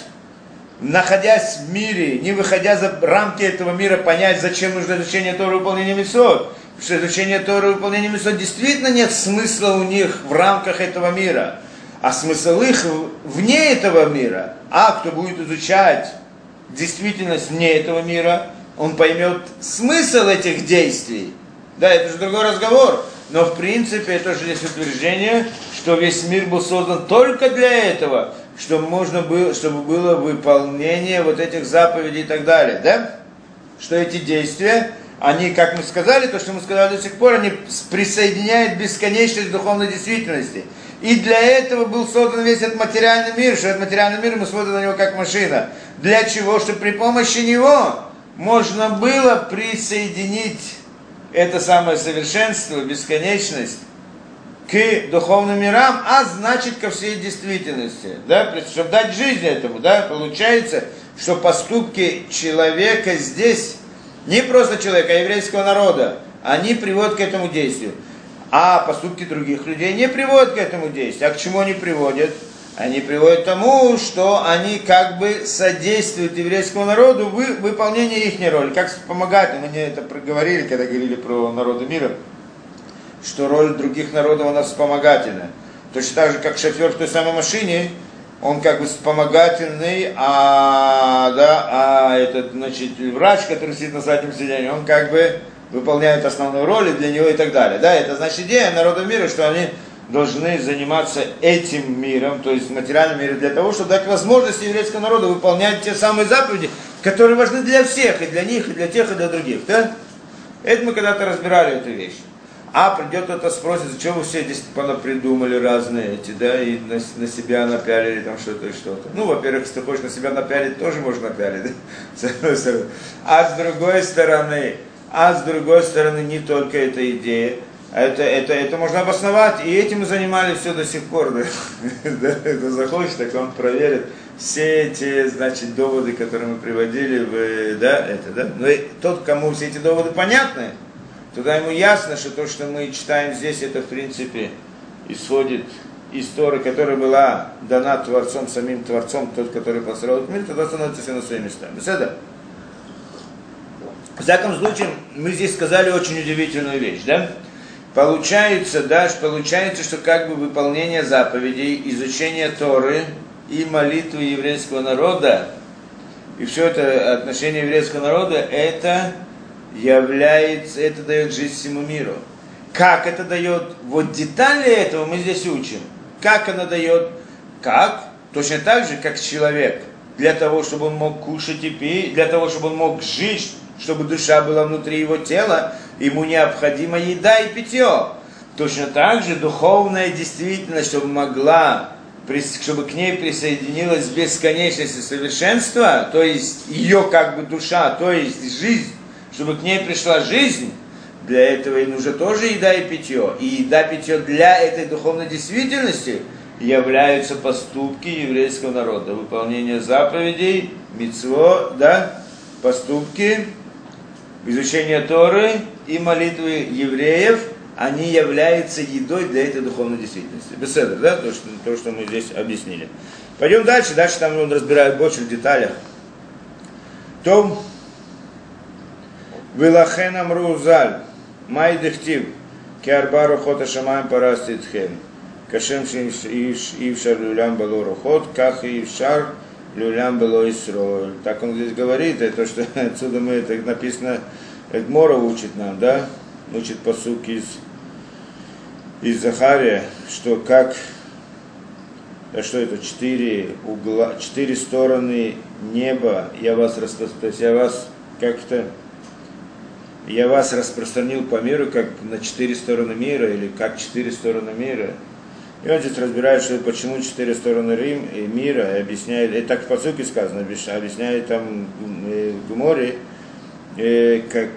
находясь в мире, не выходя за рамки этого мира, понять, зачем нужно изучение Торы и выполнение Месот. Потому что изучение Торы и выполнение Месот действительно нет смысла у них в рамках этого мира. А смысл их вне этого мира. А кто будет изучать действительность вне этого мира, он поймет смысл этих действий. Да, это же другой разговор. Но в принципе это же есть утверждение, что весь мир был создан только для этого, чтобы можно было, чтобы было выполнение вот этих заповедей и так далее, да? Что эти действия, они, как мы сказали, то, что мы сказали до сих пор, они присоединяют бесконечность духовной действительности. И для этого был создан весь этот материальный мир, что этот материальный мир мы смотрим на него как машина. Для чего? Чтобы при помощи него можно было присоединить это самое совершенство, бесконечность к духовным мирам, а значит ко всей действительности, да, чтобы дать жизнь этому, да, получается, что поступки человека здесь, не просто человека, а еврейского народа, они приводят к этому действию. А поступки других людей не приводят к этому действию. А к чему они приводят? Они приводят к тому, что они как бы содействуют еврейскому народу в выполнении их роли. Как помогать? Мы не это проговорили, когда говорили про народы мира что роль других народов она вспомогательная. Точно так же, как шофер в той самой машине, он как бы вспомогательный, а, да, а этот, значит, врач, который сидит на заднем сиденье, он как бы выполняет основную роль и для него и так далее. Да, это значит идея народа мира, что они должны заниматься этим миром, то есть материальным миром, для того, чтобы дать возможность еврейскому народу выполнять те самые заповеди, которые важны для всех, и для них, и для тех, и для других. Да? Это мы когда-то разбирали эту вещь. А придет кто-то спросит, зачем вы все здесь придумали разные эти, да, и на, на себя напялили там что-то и что-то. Ну, во-первых, если ты хочешь на себя напялить, тоже можно напялить, да? А с другой стороны, а с другой стороны, не только эта идея, это, это, это можно обосновать, и этим мы занимались все до сих пор. Да? Кто захочет, так он проверит все эти, значит, доводы, которые мы приводили, в, да, это, да. Но и тот, кому все эти доводы понятны, тогда ему ясно, что то, что мы читаем здесь, это, в принципе, исходит из Торы, которая была дана Творцом, самим Творцом, тот, который построил мир, тогда становится все на свои места. Беседа? В всяком случае, мы здесь сказали очень удивительную вещь, да? получается, да, получается, что как бы выполнение заповедей, изучение Торы и молитвы еврейского народа, и все это отношение еврейского народа, это является, это дает жизнь всему миру. Как это дает? Вот детали этого мы здесь учим. Как она дает? Как? Точно так же, как человек. Для того, чтобы он мог кушать и пить, для того, чтобы он мог жить, чтобы душа была внутри его тела, ему необходима еда и питье. Точно так же духовная действительность, чтобы могла, чтобы к ней присоединилась бесконечность и совершенство, то есть ее как бы душа, то есть жизнь, чтобы к ней пришла жизнь, для этого и нужно тоже еда и питье. И еда и питье для этой духовной действительности являются поступки еврейского народа. Выполнение заповедей, мицво, да, поступки, изучение Торы и молитвы евреев, они являются едой для этой духовной действительности. Беседа, да, то что, то, что мы здесь объяснили. Пойдем дальше, дальше там он разбирает больше в деталях. Том Вилахен Амрузаль, Май Дехтив, Киарбару Хота Шамаем Параститхем, Кашем Ившар Люлям Балу Рухот, Ках Ившар Люлям Балу Исроль. Так он здесь говорит, это что отсюда мы, это написано, Эдмора учит нам, да, учит посук из, из Захария, что как а что это, четыре угла, четыре стороны неба, я вас я вас как-то я вас распространил по миру, как на четыре стороны мира, или как четыре стороны мира. И он здесь разбирает, что почему четыре стороны Рим и мира, и объясняет, и так в подсуке сказано, объясняет там в море, как,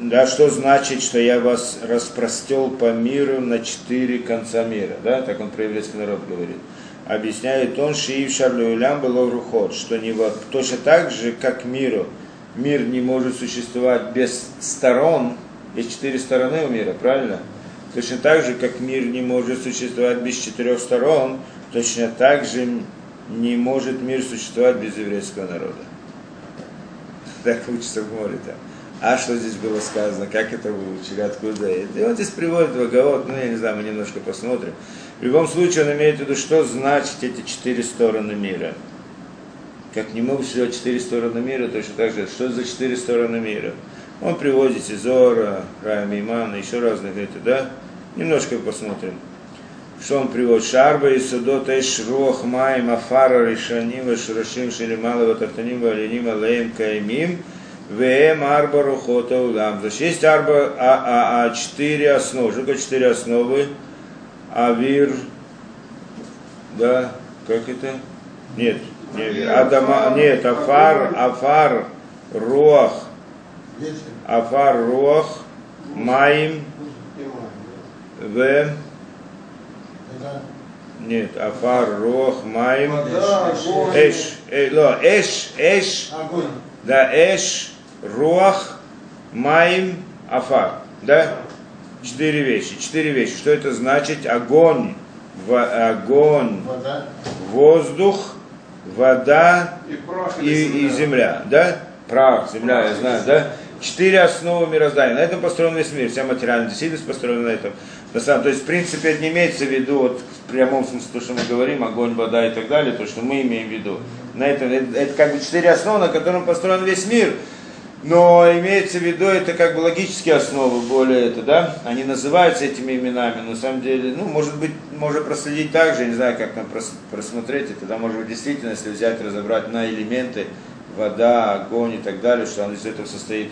да, что значит, что я вас распростел по миру на четыре конца мира, да, так он про еврейский народ говорит. Объясняет он, Шиив Шарлюлям был рухот, что не вот, точно так же, как миру, мир не может существовать без сторон, есть четыре стороны у мира, правильно? Точно так же, как мир не может существовать без четырех сторон, точно так же не может мир существовать без еврейского народа. Так учится в море там. А что здесь было сказано, как это выучили, откуда это. И он здесь приводит в оговор, ну я не знаю, мы немножко посмотрим. В любом случае он имеет в виду, что значит эти четыре стороны мира как не могут существовать четыре стороны мира, точно так же, что за четыре стороны мира. Он приводит Изора, Рая Имана, еще разных это, да? Немножко посмотрим. Что он приводит? Шарба и Судот Эш Руах Май Мафара Ришаним Шурашим Шелимала Ватартаним Валиним Алеем Каймим ВМ Арба Рухота Улам. Значит, есть Арба, а, а, а четыре основы. Что такое четыре основы? Авир, да, как это? Нет, нет, Адама, нет, Афар, Афар, Руах, Афар, Руах, Маим, В, нет, Афар, Руах, Маим, Эш, э, ло, Эш, Эш, да, Эш, Руах, Маим, Афар, да? Четыре вещи, четыре вещи. Что это значит? Огонь, в, огонь, воздух, вода и, и, и земля, да? Прах, земля, я знаю, да? Четыре основы мироздания. На этом построен весь мир, вся материальная действительность построена на этом. На самом, то есть, в принципе, это не имеется в виду, вот, в прямом смысле, то, что мы говорим, огонь, вода и так далее, то, что мы имеем в виду. На этом, это, это как бы четыре основы, на котором построен весь мир. Но имеется в виду, это как бы логические основы более это, да, они называются этими именами, но на самом деле, ну, может быть, можно проследить так же, не знаю, как там просмотреть, и тогда, может быть, действительно, если взять, разобрать на элементы, вода, огонь и так далее, что из этого состоит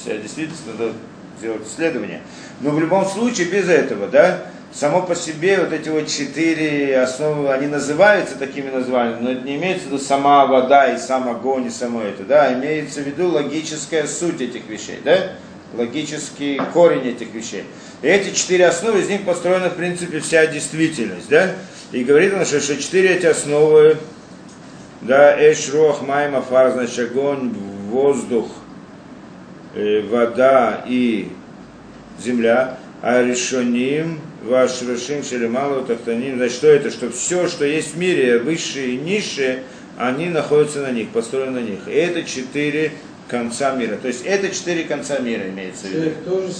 вся действительность, надо сделать исследование. Но в любом случае, без этого, да, само по себе вот эти вот четыре основы, они называются такими названиями, но не имеется в виду сама вода и сам огонь и само это, да, имеется в виду логическая суть этих вещей, да, логический корень этих вещей. И эти четыре основы, из них построена, в принципе, вся действительность, да, и говорит он, что, что четыре эти основы, да, эш, рох, майма, фар, значит, огонь, воздух, э, вода и земля, а решоним, ваш Рашим Шелемалу Тахтаним. Значит, что это? Что все, что есть в мире, высшие и низшие, они находятся на них, построены на них. И это четыре конца мира. То есть это четыре конца мира имеется в виду. Тоже.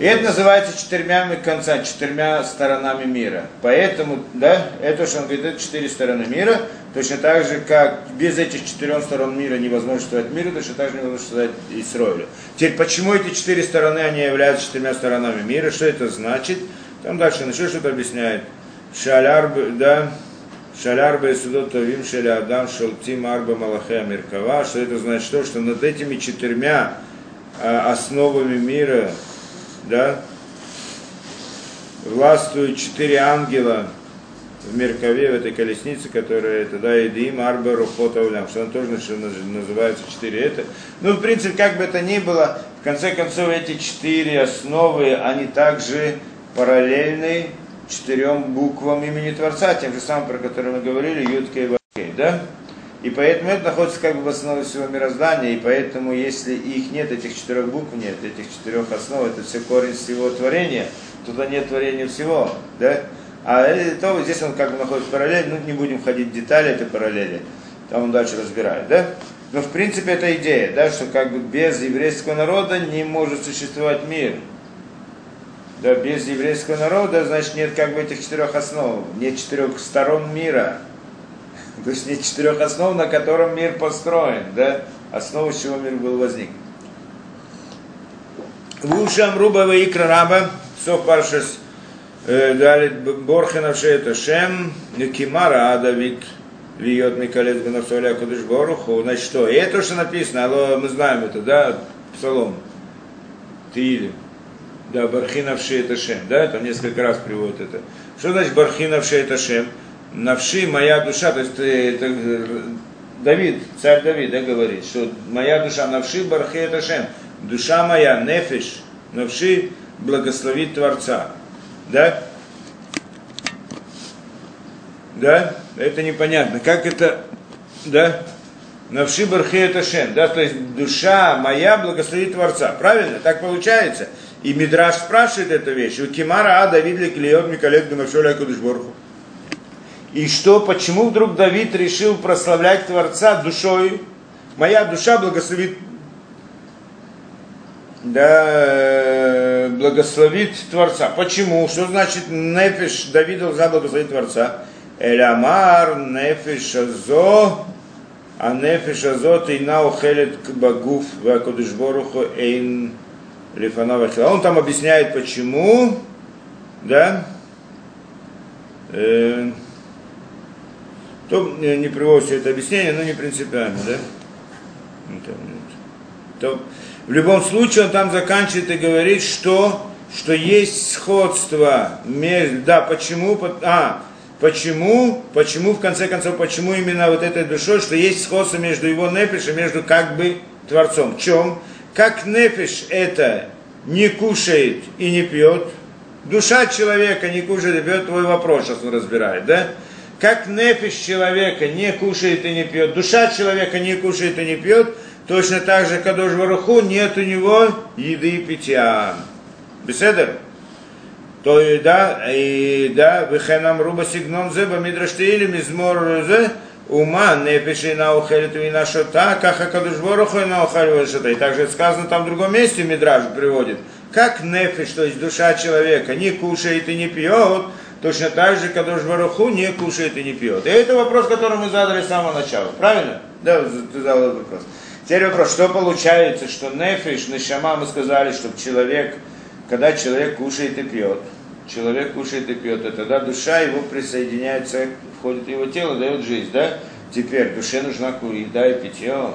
И это называется четырьмя конца, четырьмя сторонами мира. Поэтому, да, это что он говорит, это четыре стороны мира. Точно так же, как без этих четырех сторон мира невозможно существовать миру, точно так же невозможно существовать Исроилю. Теперь, почему эти четыре стороны, они являются четырьмя сторонами мира, что это значит? Там дальше начал что-то объясняет. Шаляр, да, Шаляр Бесудот Товим Шеля Адам Шалтим Арба Малахе Меркава, что это значит то, что над этими четырьмя а, основами мира, да, властвуют четыре ангела в Меркове, в этой колеснице, которая это, да, Идим, Арба, Рухота, Улям, что она тоже называется четыре это. Ну, в принципе, как бы это ни было, в конце концов, эти четыре основы, они также параллельны четырем буквам имени Творца, тем же самым, про который мы говорили, Юткей Вакей, да? И поэтому это находится как бы в основе всего мироздания, и поэтому если их нет, этих четырех букв нет, этих четырех основ, это все корень всего творения, туда нет творения всего, да? А то здесь он как бы находится параллель, ну не будем входить в детали этой параллели, там он дальше разбирает, да? Но в принципе это идея, да, что как бы без еврейского народа не может существовать мир. Да, без еврейского народа, значит, нет как бы этих четырех основ, нет четырех сторон мира. То есть нет четырех основ, на котором мир построен, да, основа, с чего мир был возник. Вушам руба икра раба, сов паршас дали борхенавши это шем, кимара адавик, Виот Микалец Бенасоля Кудыш Боруху. Значит, что? И это, что написано, алло, мы знаем это, да, Псалом. Тиилим. Да, Бархинавши это Шем, да, там несколько раз приводит это. Что значит Бархинавши это Шем? Навши моя душа, то есть это, Давид, царь Давид, да, говорит, что моя душа навши бархи это Шем, душа моя, нефиш, навши благословит Творца, да? Да? Это непонятно. Как это, да? Навши это Шем, да, то есть душа моя благословит Творца, правильно? Так получается. И Мидраш спрашивает эту вещь. У Кимара А Давид ли клеет Микалек Бенавшоля Кудышборху. И что, почему вдруг Давид решил прославлять Творца душой? Моя душа благословит, да, благословит Творца. Почему? Что значит нефиш Давида должна благословить Творца? Элямар нефиш азо, а нефиш азо тейна ухелет багуф вакудышборуху эйн лифанава Он там объясняет, почему, да, э, то не приводит все это объяснение, но не принципиально, да? То, в любом случае он там заканчивает и говорит, что, что есть сходство да, почему, а, почему, почему, в конце концов, почему именно вот этой душой, что есть сходство между его нефиш и между как бы Творцом. В чем? Как нефиш это не кушает и не пьет, душа человека не кушает и пьет, твой вопрос сейчас он разбирает, да? Как нефиш человека не кушает и не пьет, душа человека не кушает и не пьет, точно так же Кадош Варуху нет у него еды и питья. Беседер? То и да, и да, выхенам руба сигнон зеба мидраштеили мизмор зе, ума не пиши на ухелит и на шота, как Акадуш Боруху и на ухалю шота. И также сказано там в другом месте Мидраж приводит, как нефиш, то есть душа человека, не кушает и не пьет, Точно так же Кадош Баруху не кушает и не пьет. И это вопрос, который мы задали с самого начала. Правильно? Да, ты задал вопрос. Теперь вопрос, что получается, что нефиш, нешама, мы сказали, что человек, когда человек кушает и пьет, человек кушает и пьет, это тогда душа его присоединяется, входит в его тело, дает жизнь, да? Теперь душе нужна еда и питье.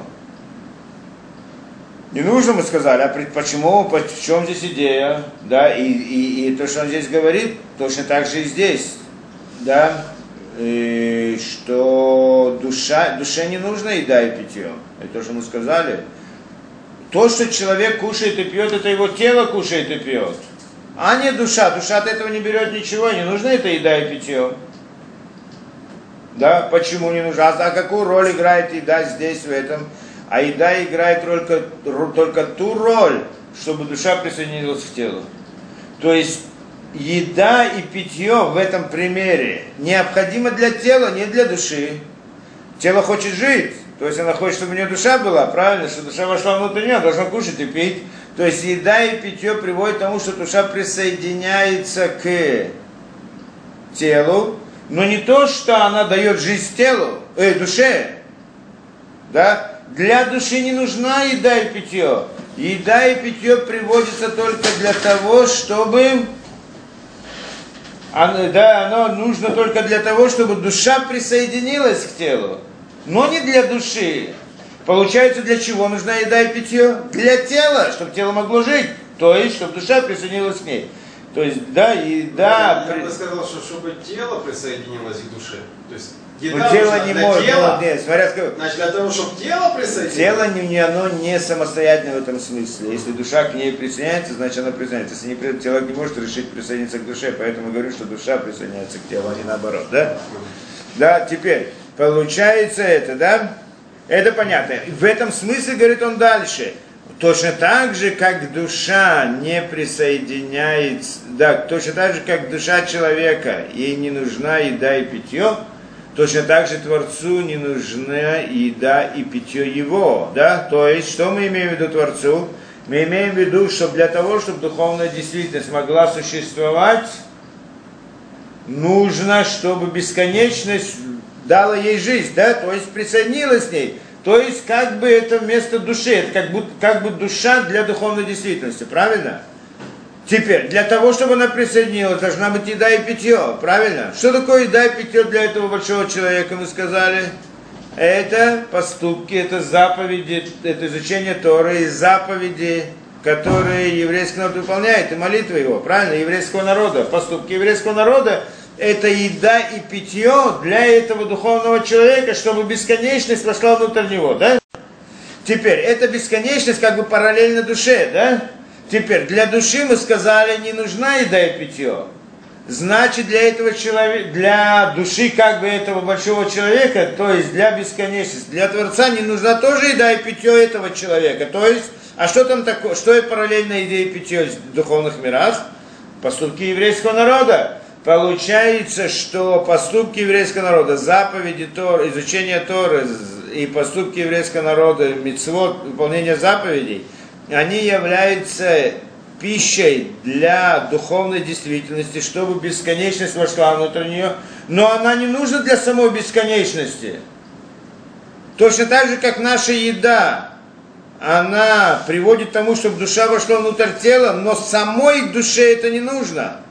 Не нужно, мы сказали, а почему, в чем здесь идея, да, и, и, и то, что он здесь говорит, точно так же и здесь, да, и что душа, душе не нужно еда и питье, это то, что мы сказали. То, что человек кушает и пьет, это его тело кушает и пьет, а не душа. Душа от этого не берет ничего, не нужна эта еда и питье. Да, почему не нужна? А какую роль играет еда здесь, в этом? А еда играет только, только ту роль, чтобы душа присоединилась к телу. То есть еда и питье в этом примере необходимо для тела, не для души. Тело хочет жить, То есть она хочет, чтобы у нее душа была, правильно, что душа вошла внутрь нее, должна кушать и пить. То есть еда и питье приводят к тому, что душа присоединяется к телу, но не то, что она дает жизнь телу, э, душе, да, для души не нужна еда и питье. Еда и питье приводится только для того, чтобы оно, да, оно нужно только для того, чтобы душа присоединилась к телу, но не для души. Получается, для чего нужна еда и питье? Для тела, чтобы тело могло жить, то есть, чтобы душа присоединилась к ней. То есть, да, еда... Я при- бы сказал, что чтобы тело присоединилось к душе. То есть Но тело не может, тела, ну, нет, смотря значит для того, чтобы тело присоединилось. Тело не, оно не самостоятельно в этом смысле. Если душа к ней присоединяется, значит она присоединяется. Если не тело не может решить присоединиться к душе, поэтому говорю, что душа присоединяется к телу, а не наоборот, да? Да, теперь, получается это, да? Это понятно. В этом смысле, говорит он дальше, точно так же, как душа не присоединяется, да, точно так же, как душа человека, ей не нужна еда и питье, точно так же Творцу не нужна еда и питье его, да? То есть, что мы имеем в виду Творцу? Мы имеем в виду, что для того, чтобы духовная действительность могла существовать, нужно, чтобы бесконечность дала ей жизнь, да, то есть присоединилась к ней. То есть как бы это вместо души, это как, будто, как бы душа для духовной действительности, правильно? Теперь, для того, чтобы она присоединилась, должна быть еда и питье, правильно? Что такое еда и питье для этого большого человека, мы сказали? Это поступки, это заповеди, это изучение Торы и заповеди, которые еврейский народ выполняет, и молитвы его, правильно, еврейского народа. Поступки еврейского народа – это еда и питье для этого духовного человека, чтобы бесконечность вошла внутрь него, да? Теперь, эта бесконечность как бы параллельна душе, да? Теперь, для души, мы сказали, не нужна еда и питье. Значит, для этого человека, для души как бы этого большого человека, то есть для бесконечности, для Творца не нужна тоже еда и питье этого человека. То есть, а что там такое, что и параллельно еде и питье в духовных мирах? Поступки еврейского народа. Получается, что поступки еврейского народа, заповеди Тор, изучение Торы и поступки еврейского народа, мицвод, выполнение заповедей, они являются пищей для духовной действительности, чтобы бесконечность вошла внутрь нее, но она не нужна для самой бесконечности. Точно так же, как наша еда, она приводит к тому, чтобы душа вошла внутрь тела, но самой душе это не нужно.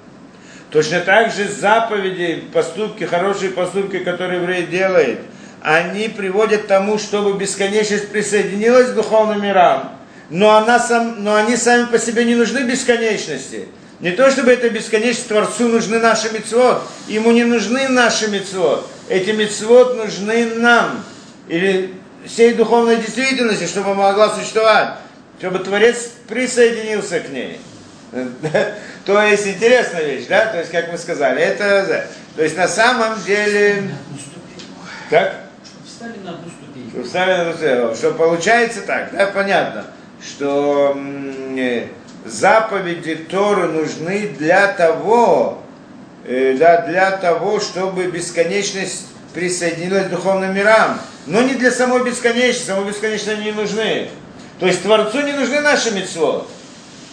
Точно так же заповеди, поступки, хорошие поступки, которые еврей делает, они приводят к тому, чтобы бесконечность присоединилась к духовным мирам, но, она сам, но они сами по себе не нужны бесконечности. Не то, чтобы эта бесконечность Творцу нужны наши мецвод, ему не нужны наши мецвод. Эти мецвод нужны нам, или всей духовной действительности, чтобы могла существовать, чтобы Творец присоединился к ней. То есть интересная вещь, да? То есть, как мы сказали, это... То есть, на самом деле... Одну. Как? Встали на одну ступень. Что встали на душе. Что получается так, да, понятно, что э, заповеди Торы нужны для того, э, да, для того, чтобы бесконечность присоединилась к духовным мирам, но не для самой бесконечности, самой бесконечности они не нужны. То есть Творцу не нужны наши мецвод,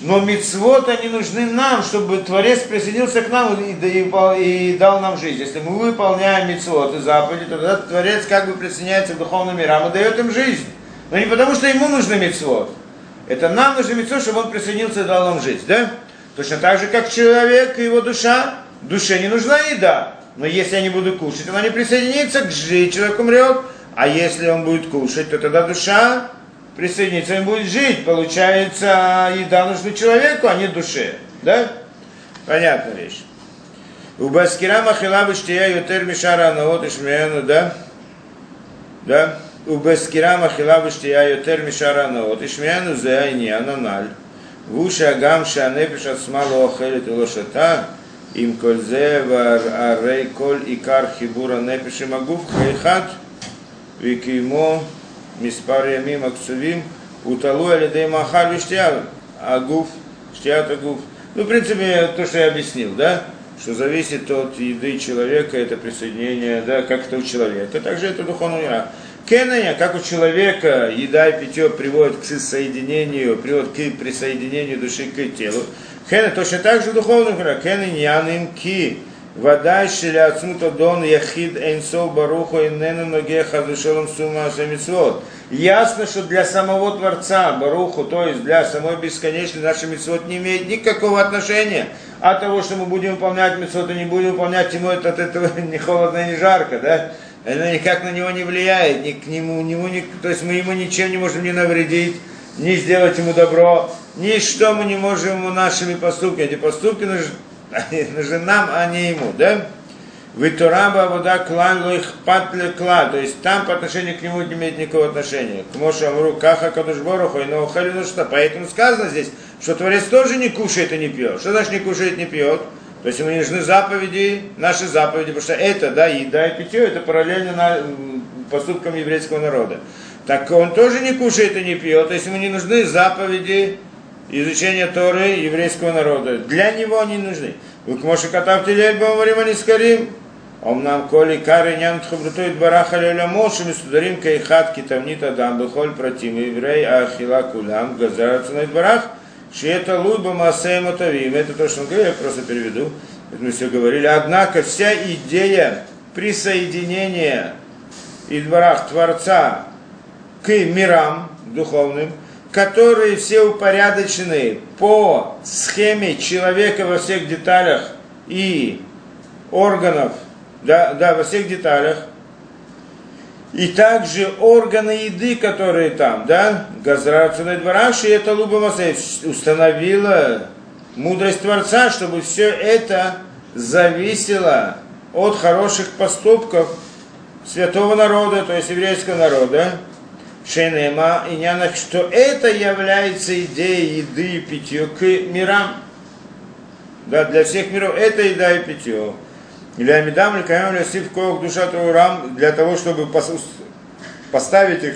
но мецвод они нужны нам, чтобы Творец присоединился к нам и, и- и дал нам жизнь. Если мы выполняем мецвод и заповеди, то тогда Творец как бы присоединяется к духовным мирам и дает им жизнь. Но не потому, что ему нужны мецвод. Это нам нужно мецвод, чтобы он присоединился и дал нам жизнь, да? Точно так же, как человек и его душа. Душе не нужна еда. Но если я не буду кушать, она не присоединится к жизни, человек умрет. А если он будет кушать, то тогда душа присоединиться, он будет жить. Получается, еда нужна человеку, а не душе. Да? Понятная вещь. У Баскира Махила Баштия Ютер Мишара Наот Ишмеяну, да? Да? У Баскира Махила Баштия Ютер Мишара Наот Ишмеяну Зе Аналь. Вуша Гам Шанепиш Асмалу Охелит Улошата. Им кользе арей коль икар хибура непиши магув хейхат викимо עם הגוף כאחד, וקיימו מספר ימים הקצובים, הוא תלוי על ידי מאכל ושתייה, הגוף, שתיית הגוף. Ну, в принципе, то, что я объяснил, да, что зависит от еды человека, это присоединение, да, как это у человека. Также это духовный мира. Кенания, как у человека, еда и питье приводит к соединению, приводит к присоединению души к телу. Кена точно так же в духовном мире. Кена ки. Вода шеля ацмута дон яхид эйнсов баруху иннену ногеха душелом сума митцвот. Ясно, что для самого Творца, Баруху, то есть для самой бесконечной нашей митцвот не имеет никакого отношения от того, что мы будем выполнять митцвот и не будем выполнять ему это от этого не холодно, не жарко, да? Это никак на него не влияет, ни к нему, нему ни, то есть мы ему ничем не можем не навредить, не сделать ему добро, ничто мы не можем ему нашими поступками. Эти поступки нужны, нужны нам, а не ему, да? Витураба вода клан лоих патле кла, то есть там по отношению к нему не имеет никакого отношения. К Моше Амру Каха Кадушбороху и Наухалину что. Поэтому сказано здесь, что Творец тоже не кушает и не пьет. Что значит не кушает, не пьет? То есть ему не нужны заповеди, наши заповеди, потому что это, да, еда и питье, это параллельно поступкам еврейского народа. Так он тоже не кушает и не пьет, то есть ему не нужны заповеди Изучение Торы еврейского народа. Для него они нужны. Вы, к Укмоши катав телель бомарим анискарим. Омнам коли кары ням тхабрутует бараха леля мошим и сударим кайхат китамнит адам бихоль против еврей ахила кулям газар барах. это луйба масеем атавим. Это то, что он говорит, я просто переведу. Это мы все говорили. Однако вся идея присоединения Идбарах Творца к мирам духовным – которые все упорядочены по схеме человека во всех деталях и органов да, да, во всех деталях. И также органы еды, которые там, да, Газрацуна Двораши, это Луба Масей установила мудрость Творца, чтобы все это зависело от хороших поступков святого народа, то есть еврейского народа, Шенема и Нянах, что это является идеей еды и питья к мирам. Да, для всех миров это еда и питье. Или Амидам, или Каям, или Сив, Коок, Душа, Турам, для того, чтобы поставить их,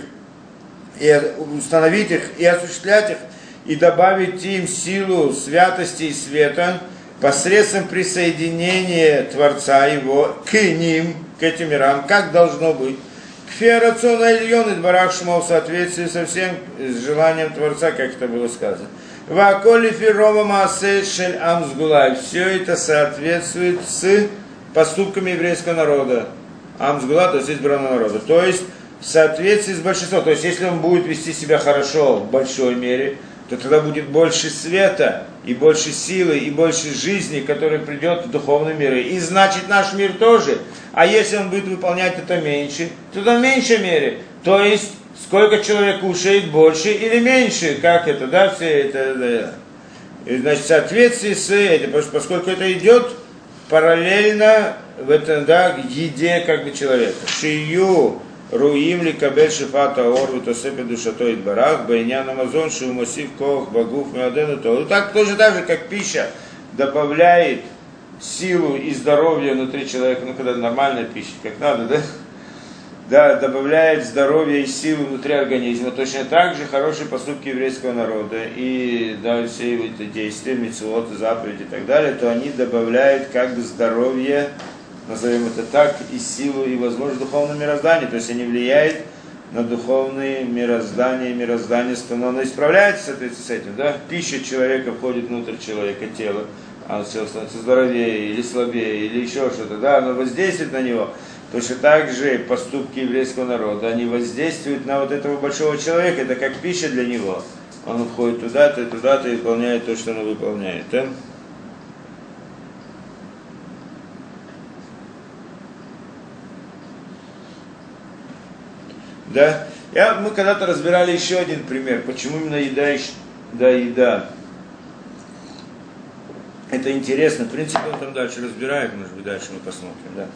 и установить их, и осуществлять их, и добавить им силу святости и света посредством присоединения Творца его к ним, к этим мирам, как должно быть. К фиарациона Ильон и Дбарах Шмол в соответствии со всем с желанием Творца, как это было сказано. Ваколи фирома маасе шель амсгулай. Все это соответствует с поступками еврейского народа. Амсгула, то есть избранного народа. То есть в соответствии с большинством. То есть если он будет вести себя хорошо в большой мере, то тогда будет больше света, и больше силы, и больше жизни, которая придет в духовный мир. И значит наш мир тоже. А если он будет выполнять это меньше, то в меньшей мере. То есть сколько человек кушает, больше или меньше, как это, да, все это, да. И, значит, в соответствии с этим, поскольку это идет параллельно в этом, да, еде как бы человека. Шию кабель шифата орву то себе душатой барах, байнян амазон шию масив кох багуф миадену то. Так тоже так же, как пища добавляет силу и здоровье внутри человека, ну когда нормальная пища, как надо, да? да, добавляет здоровье и силы внутри организма. Точно так же хорошие поступки еврейского народа и да, все эти действия, митцвот, заповеди и так далее, то они добавляют как бы здоровье, назовем это так, и силу, и возможность духовного мироздания. То есть они влияют на духовное мироздание, мироздание, но оно исправляется в соответствии с этим. Да? Пища человека входит внутрь человека, тело, оно становится здоровее или слабее, или еще что-то, да, оно воздействует на него. Точно так же поступки еврейского народа, они воздействуют на вот этого большого человека, это как пища для него. Он входит туда-то, туда-то и выполняет то, что он выполняет. Да? Да? Я, мы когда-то разбирали еще один пример, почему именно еда, да, еда. Это интересно. В принципе, он там дальше разбирает, может быть, дальше мы посмотрим, да.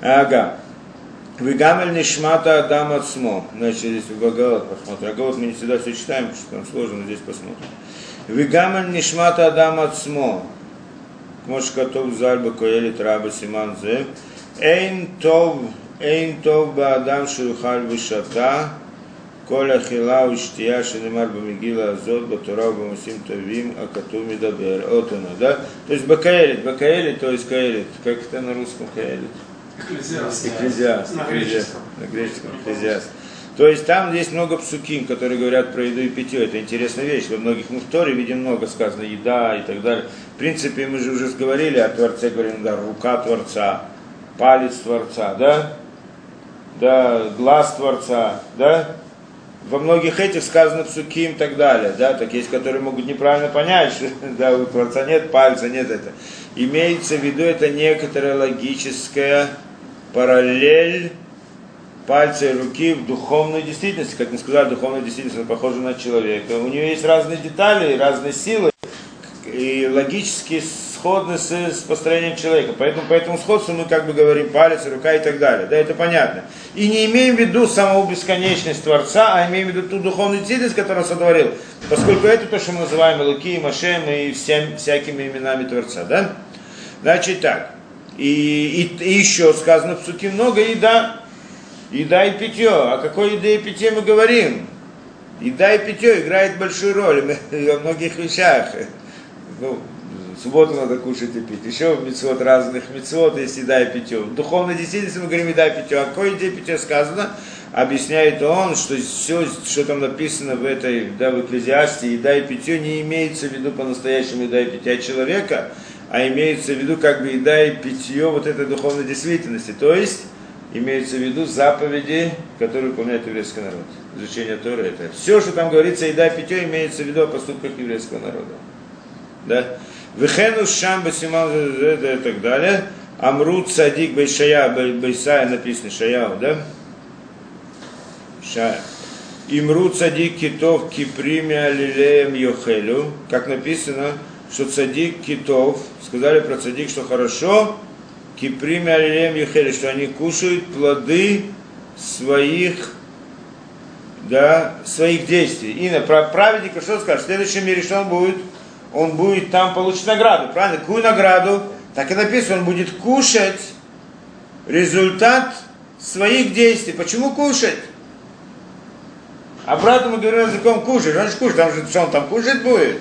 Ага. Вигамель нишмата адам отсмо. Значит, здесь в Гагалат посмотрим. Гагалат мы не всегда все читаем, потому что там сложно, но здесь посмотрим. Вигамель нишмата адам отсмо. Мош котов зальба коели траба симан зе. Эйн тов, эйн тов ба адам шурхаль вишата. כל אכילה ושתייה שנאמר במגילה הזאת, בתורה ובמעשים טובים, הכתוב מדבר. Вот оно, да? То есть бакаэлит, бакаэлит, то есть каэлит. Как это на русском каэлит? Экклезиаст. Экклезиаст, На экклезиаст, греческом. на греческом экклезиаст. То есть там есть много псуким, которые говорят про еду и питье. Это интересная вещь. Во многих мы в Торе видим много сказано еда и так далее. В принципе, мы же уже говорили о Творце, говорим, да, рука Творца, палец Творца, да? Да, глаз Творца, да? Во многих этих сказано псуким и так далее, да, так есть, которые могут неправильно понять, что да, у Творца нет пальца, нет это. Имеется в виду это некоторая логическая параллель пальца и руки в духовной действительности. Как мы сказали, духовная действительность она похожа на человека. У нее есть разные детали разные силы, и логически сходны с, с построением человека. Поэтому по этому сходству мы как бы говорим палец, рука и так далее. Да, это понятно. И не имеем в виду саму бесконечность Творца, а имеем в виду ту духовную действительность, которую он сотворил. Поскольку это то, что мы называем Луки, Машем и всем, всякими именами Творца. Да? Значит так. И, и, и еще сказано в Псуке много еда. Еда и питье. О какой еде и питье мы говорим? Еда и питье играет большую роль во многих вещах. Ну, в субботу надо кушать и пить. Еще мецвод разных мецвод есть еда и питье. В духовной действительности мы говорим еда и питье. О какой еде питье сказано? Объясняет он, что все, что там написано в этой, да, в экклезиасте, еда и питье не имеется в виду по-настоящему еда и питье человека, а имеется в виду как бы еда и питье вот этой духовной действительности. То есть имеется в виду заповеди, которые выполняет еврейский народ. Изучение Торы это. Все, что там говорится, еда и питье, имеется в виду о поступках еврейского народа. Да? Вехену шамба симал и так далее. Амрут садик бейшая, бейсая написано шаяу, да? Шая. Имрут садик китов кипримя лилеем йохелю. Как написано, что цадик китов, сказали про цадик, что хорошо, кипримя лилеем йохелю, что они кушают плоды своих да, своих действий. И на праведника что скажет? В следующем мире что он будет? Он будет там получить награду, правильно? Какую награду? Так и написано, он будет кушать результат своих действий. Почему кушать? Обратно мы говорим языком кушать. Он же кушать, там же, что он там кушать будет?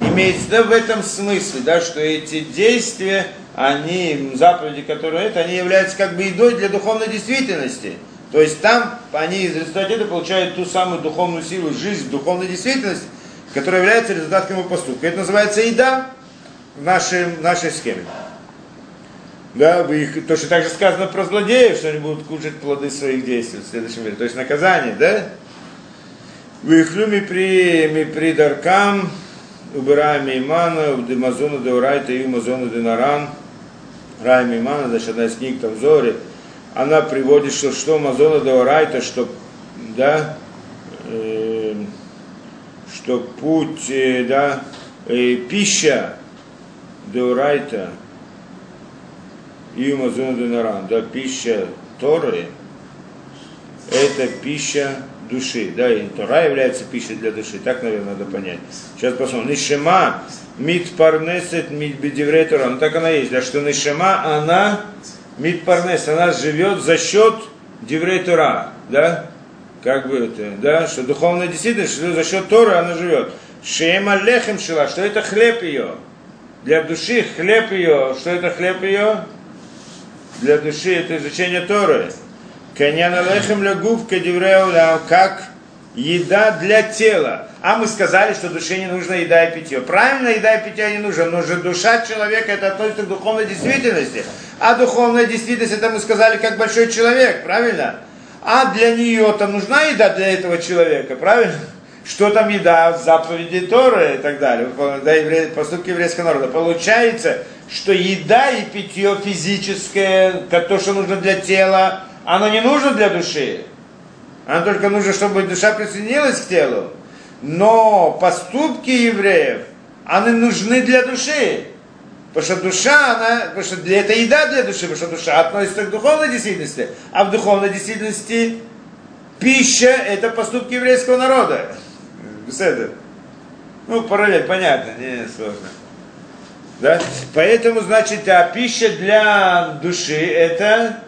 Имеется да, в этом смысле, да, что эти действия, они, заповеди, которые это, они являются как бы едой для духовной действительности. То есть там они из результата получают ту самую духовную силу, жизнь, духовной действительности, которая является результатом его поступка. Это называется еда в нашей, в нашей схеме. Да, их, то, что также сказано про злодеев, что они будут кушать плоды своих действий в следующем мире. То есть наказание, да? Вы их ми при, ми при даркам, убираем имана, в демазону деурайта и мазону денаран, раем имана, значит, одна из книг там Зори, она приводит, что что Мазона Деорайта, что, да, э, что путь, э, да, э, пища Деорайта и Мазона Денаран, да, пища Торы, это пища души, да, и Тора является пищей для души, так, наверное, надо понять. Сейчас посмотрим. Нишема мит парнесет мит бедевретора, ну так она есть, да, что Нишема, она мит парнес, она живет за счет Деврей Тора, да, как бы это, да, что духовная действительность, что за счет Тора она живет. Шема лехем шила, что это хлеб ее. Для души хлеб ее, что это хлеб ее? Для души это изучение Торы. Каньяна лехем лягув кадевреуля, как еда для тела. А мы сказали, что душе не нужна еда и питье. Правильно, еда и питье не нужно, но же душа человека это относится к духовной действительности. А духовная действительность, это мы сказали, как большой человек, правильно? А для нее там нужна еда для этого человека, правильно? Что там еда, заповеди Торы и так далее, поступки еврейского народа. Получается, что еда и питье физическое, то, что нужно для тела, оно не нужно для души. Оно только нужно, чтобы душа присоединилась к телу. Но поступки евреев, они нужны для души. Потому что душа, она, потому что для, это еда для души, потому что душа относится к духовной действительности. А в духовной действительности пища – это поступки еврейского народа. Беседа. Ну, параллель, понятно, не сложно. Да? Поэтому, значит, а пища для души – это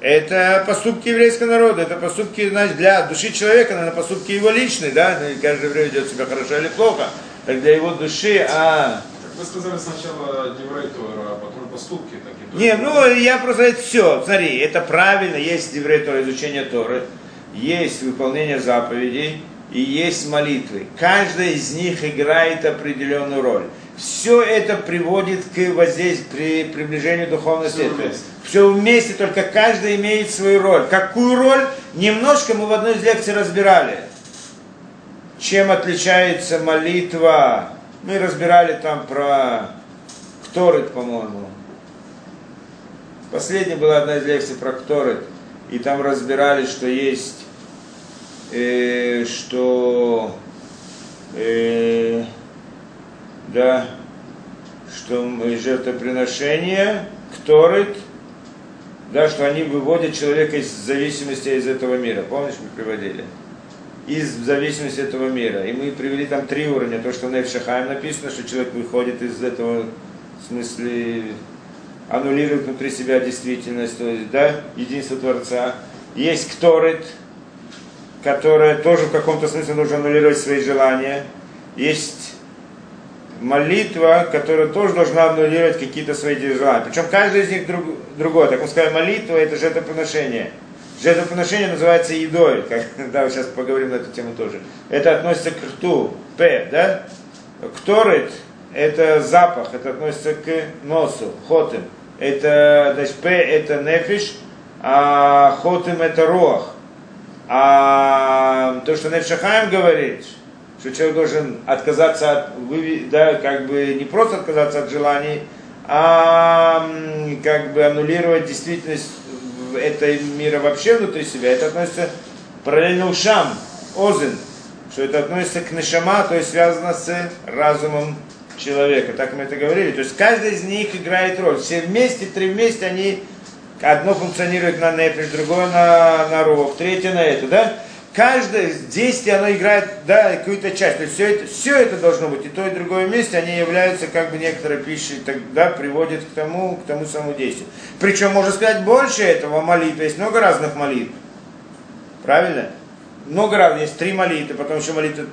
это поступки еврейского народа, это поступки значит, для души человека, наверное, поступки его личные, да, каждый еврей ведет себя хорошо или плохо, так для его души, а Вы сказали сначала Тора, а потом поступки такие. Не, ну я просто все, смотри, это правильно, есть Деврей Тора, изучение Торы, есть выполнение заповедей и есть молитвы. Каждая из них играет определенную роль. Все это приводит к воздействию, при приближению духовной света. вместе. Все вместе, только каждый имеет свою роль. Какую роль? Немножко мы в одной из лекций разбирали. Чем отличается молитва? Мы разбирали там про Кторет, по-моему. Последняя была одна из лекций про Кторет. И там разбирали, что есть, э, что, э, да, что жертвоприношение, Кторет, да, что они выводят человека из зависимости из этого мира. Помнишь, мы приводили? Из зависимости этого мира. И мы привели там три уровня. То, что в Невшахаем написано, что человек выходит из этого, в смысле, аннулирует внутри себя действительность, то есть, да, единство Творца. Есть Кторет, которая тоже в каком-то смысле нужно аннулировать свои желания. Есть молитва, которая тоже должна аннулировать какие-то свои желания. Причем каждый из них друг, другой. Так мы сказали, молитва это жертвоприношение. Жертвоприношение называется едой. Как, да, сейчас поговорим на эту тему тоже. Это относится к рту, п, да? Кторет – это запах, это относится к носу, хотым. Это, значит, п – это нефиш, а хотым – это рох. А то, что Нефшахаем говорит, что человек должен отказаться от, да, как бы не просто отказаться от желаний, а как бы аннулировать действительность в этой мира вообще внутри себя. Это относится параллельно ушам, озен, что это относится к нешама, то есть связано с разумом человека. Так мы это говорили. То есть каждый из них играет роль. Все вместе, три вместе, они одно функционирует на нефиш, другое на, на рог, третье на это, да? Каждое действие, оно играет, да, какую-то часть. То есть все это, все это должно быть, и то, и другое вместе, они являются как бы некоторой пищей, тогда приводят к тому, к тому самому действию. Причем, можно сказать, больше этого молитвы, есть много разных молитв. Правильно? Много разных, есть три молитвы, потом еще молитвы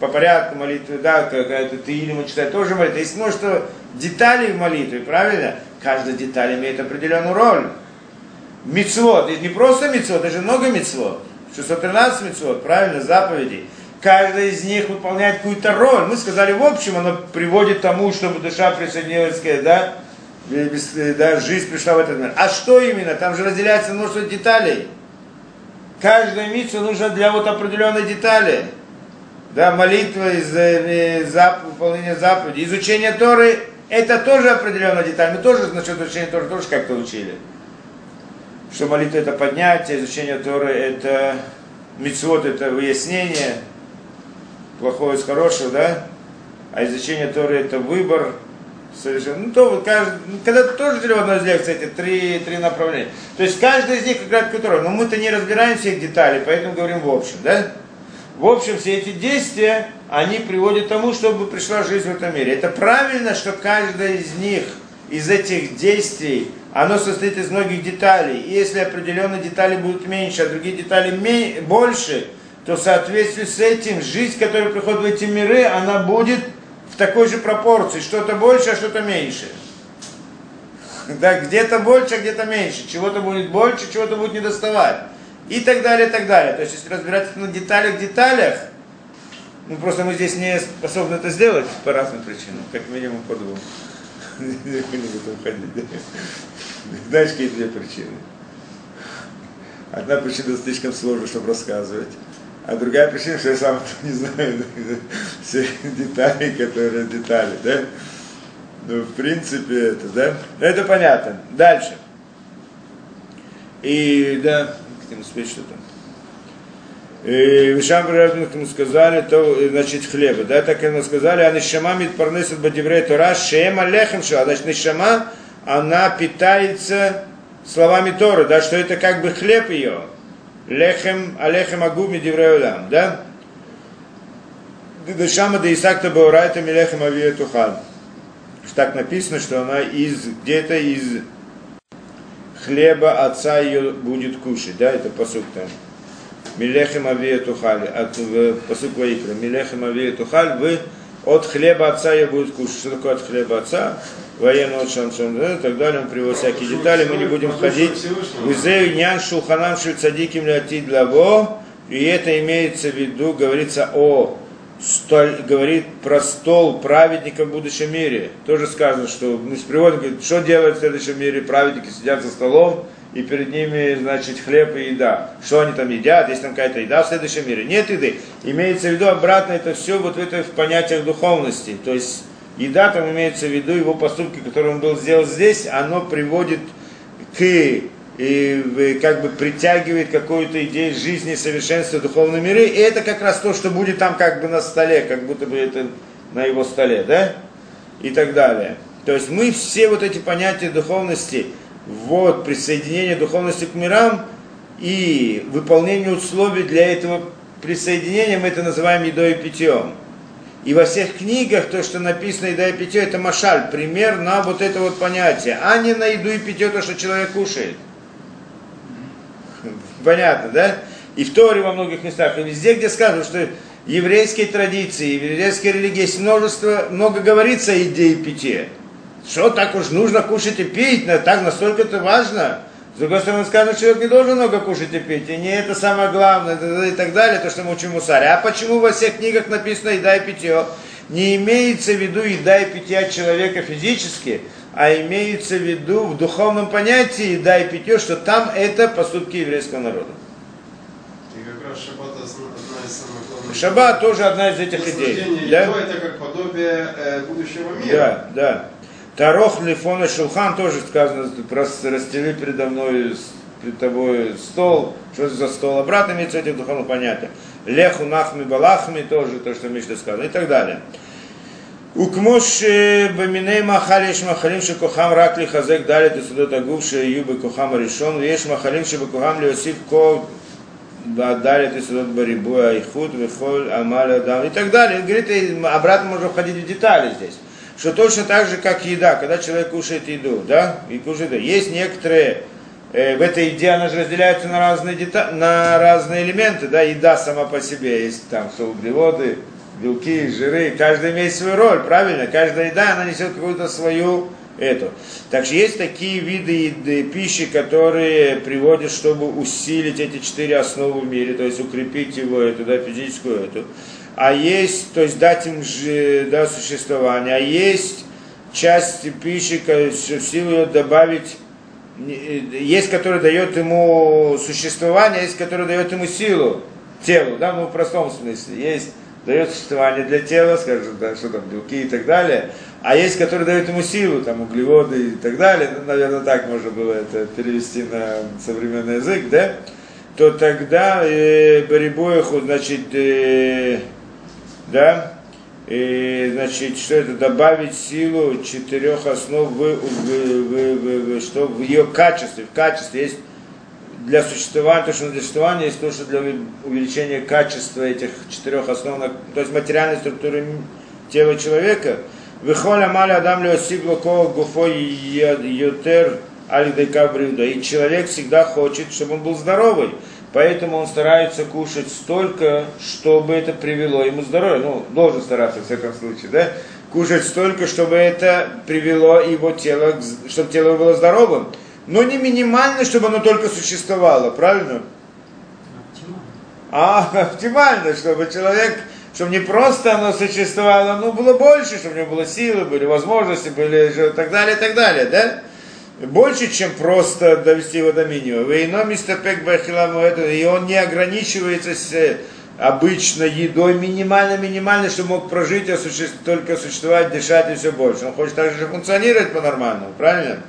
по порядку молитвы, да, какая-то ты или мы читаем, тоже молитва. Есть множество деталей в молитве, правильно? Каждая деталь имеет определенную роль. Мицвод, это не просто мицвод, это же много мицвод. 613 мицвод, правильно, заповедей. Каждая из них выполняет какую-то роль. Мы сказали, в общем, оно приводит к тому, чтобы душа присоединилась к, да, да, жизнь пришла в этот мир. А что именно? Там же разделяется множество деталей. Каждая митцва нужна для вот определенной детали. Да, молитва, из, э, зап, выполнение заповедей. Изучение Торы, это тоже определенная деталь. Мы тоже насчет изучения Торы тоже как-то учили. Что молитва это поднятие, изучение Торы это мицвод это выяснение плохого из хорошего, да? А изучение Торы это выбор совершенно. Ну, то вот каждый, ну, когда тоже в одной из лекций эти три, три направления. То есть каждый из них играет роль. Но мы-то не разбираем всех деталей, поэтому говорим в общем, да? В общем, все эти действия, они приводят к тому, чтобы пришла жизнь в этом мире. Это правильно, что каждая из них, из этих действий, оно состоит из многих деталей. И если определенные детали будут меньше, а другие детали больше, то в соответствии с этим жизнь, которая приходит в эти миры, она будет в такой же пропорции. Что-то больше, а что-то меньше. Да, где-то больше, а где-то меньше. Чего-то будет больше, чего-то будет недоставать. И так далее, и так далее. То есть, если разбираться на деталях, деталях, ну просто мы здесь не способны это сделать по разным причинам, как минимум по двум. Не уходить. Знаешь, какие две причины? Одна причина слишком сложно, чтобы рассказывать. А другая причина, что я сам не знаю все детали, которые детали, да? Ну, в принципе, это, да? Это понятно. Дальше. И, да, хотим успеть что-то. И Вишам мы сказали, то, значит, хлеба, да, так мы сказали, а нишама митпарнесет бадиврей Тора, шема лехем шо, значит, нишама, она питается словами Торы, да, что это как бы хлеб ее, лехем, алехем агу мидиврей улам, да, Дешама да Исакта Баурайта Милехем Авия Тухаль. Так написано, что она из где-то из хлеба отца ее будет кушать, да, это посук там. Милехем Авия Тухаль, от посук Ваикра. Милехем Авия Тухаль, вы от хлеба отца я будет кушать. Что такое от хлеба отца? Военного да, и так далее. Он приводит всякие детали, мы не будем входить. Узею нян шулханам шульцадиким лятид лаво. И это имеется в виду, говорится о столь, говорит про стол праведника в будущем мире. Тоже сказано, что мы с приводом, говорит, что делают в следующем мире праведники, сидят за столом, и перед ними, значит, хлеб и еда. Что они там едят, есть там какая-то еда в следующем мире? Нет еды. Имеется в виду обратно это все вот в этих понятиях духовности. То есть еда там имеется в виду его поступки, которые он был сделал здесь, оно приводит к и как бы притягивает какую-то идею жизни, совершенства духовной миры. И это как раз то, что будет там как бы на столе, как будто бы это на его столе, да? И так далее. То есть мы все вот эти понятия духовности, вот присоединение духовности к мирам и выполнение условий для этого присоединения, мы это называем едой и питьем. И во всех книгах то, что написано еда и питье, это машаль, пример на вот это вот понятие, а не на еду и питье, то, что человек кушает. Понятно, да? И в Торе во многих местах, и везде, где сказано, что еврейские традиции, в еврейской религии есть множество, много говорится о еде и питье. Что так уж нужно кушать и пить, так настолько это важно. С другой стороны, сказано, что человек не должен много кушать и пить, и не это самое главное, и так далее, то, что мы учим Мусаре. А почему во всех книгах написано еда и питье? Не имеется в виду еда и питье человека физически, а имеется в виду в духовном понятии еда и питье, что там это поступки еврейского народа. И как раз шаббат одна из самых главных. Шаббат тоже одна из этих идей. Да? это как подобие э, будущего мира. Да, да. Тарох Лифона Шулхан тоже сказано, просто расстели передо мной перед тобой стол, что за стол обратно имеется этим духовно понятно. Леху нахми балахми тоже то, что Мишна сказано и так далее. Укмош баминей махали махалим шикохам рак ли хазек дали ты судот агув ше юбы кохам решен веш махалим шибакухам леосив ко дали ты судот барибуя и худ вихоль амаля дам и так далее. Говорит, обратно можно входить в детали здесь. Что точно так же, как еда, когда человек кушает еду, да, и кушает. Есть некоторые, э, в этой еде она же разделяется на разные, дета- на разные элементы, да, еда сама по себе, есть там углеводы, белки, жиры, каждый имеет свою роль, правильно? Каждая еда, она несет какую-то свою эту. Так что есть такие виды еды, пищи, которые приводят, чтобы усилить эти четыре основы в мире, то есть укрепить его, эту, да, физическую эту. А есть, то есть дать им да, существование. А есть часть пищи, ко- в силу ее добавить не- есть, который дает ему существование, есть, который дает ему силу телу, да, ну в простом смысле. Есть, дает существование для тела, скажем, да, что там, белки и так далее, а есть, который дает ему силу, там, углеводы и так далее, ну, наверное, так можно было это перевести на современный язык, да, то тогда э, Барибоеху, значит, э, да, и, значит, что это, добавить силу четырех основ в, в- в- в- в- что в ее качестве, в качестве есть для существования, то, что для существования есть то, что для увеличения качества этих четырех основных, то есть материальной структуры тела человека. Выхоля маля адам леосигло гуфо йотер брюда. И человек всегда хочет, чтобы он был здоровый. Поэтому он старается кушать столько, чтобы это привело ему здоровье. Ну, должен стараться, в всяком случае, да? Кушать столько, чтобы это привело его тело, чтобы тело было здоровым. Но не минимально, чтобы оно только существовало, правильно? Оптимально. А оптимально, чтобы человек, чтобы не просто оно существовало, но было больше, чтобы у него было силы, были возможности, были и так далее, и так далее, да? Больше, чем просто довести его до минимума. Вейно мистер Бахиламу это, и он не ограничивается э, обычной едой минимально-минимально, чтобы мог прожить, а суще- только существовать, дышать и все больше. Он хочет также функционировать по-нормальному, правильно?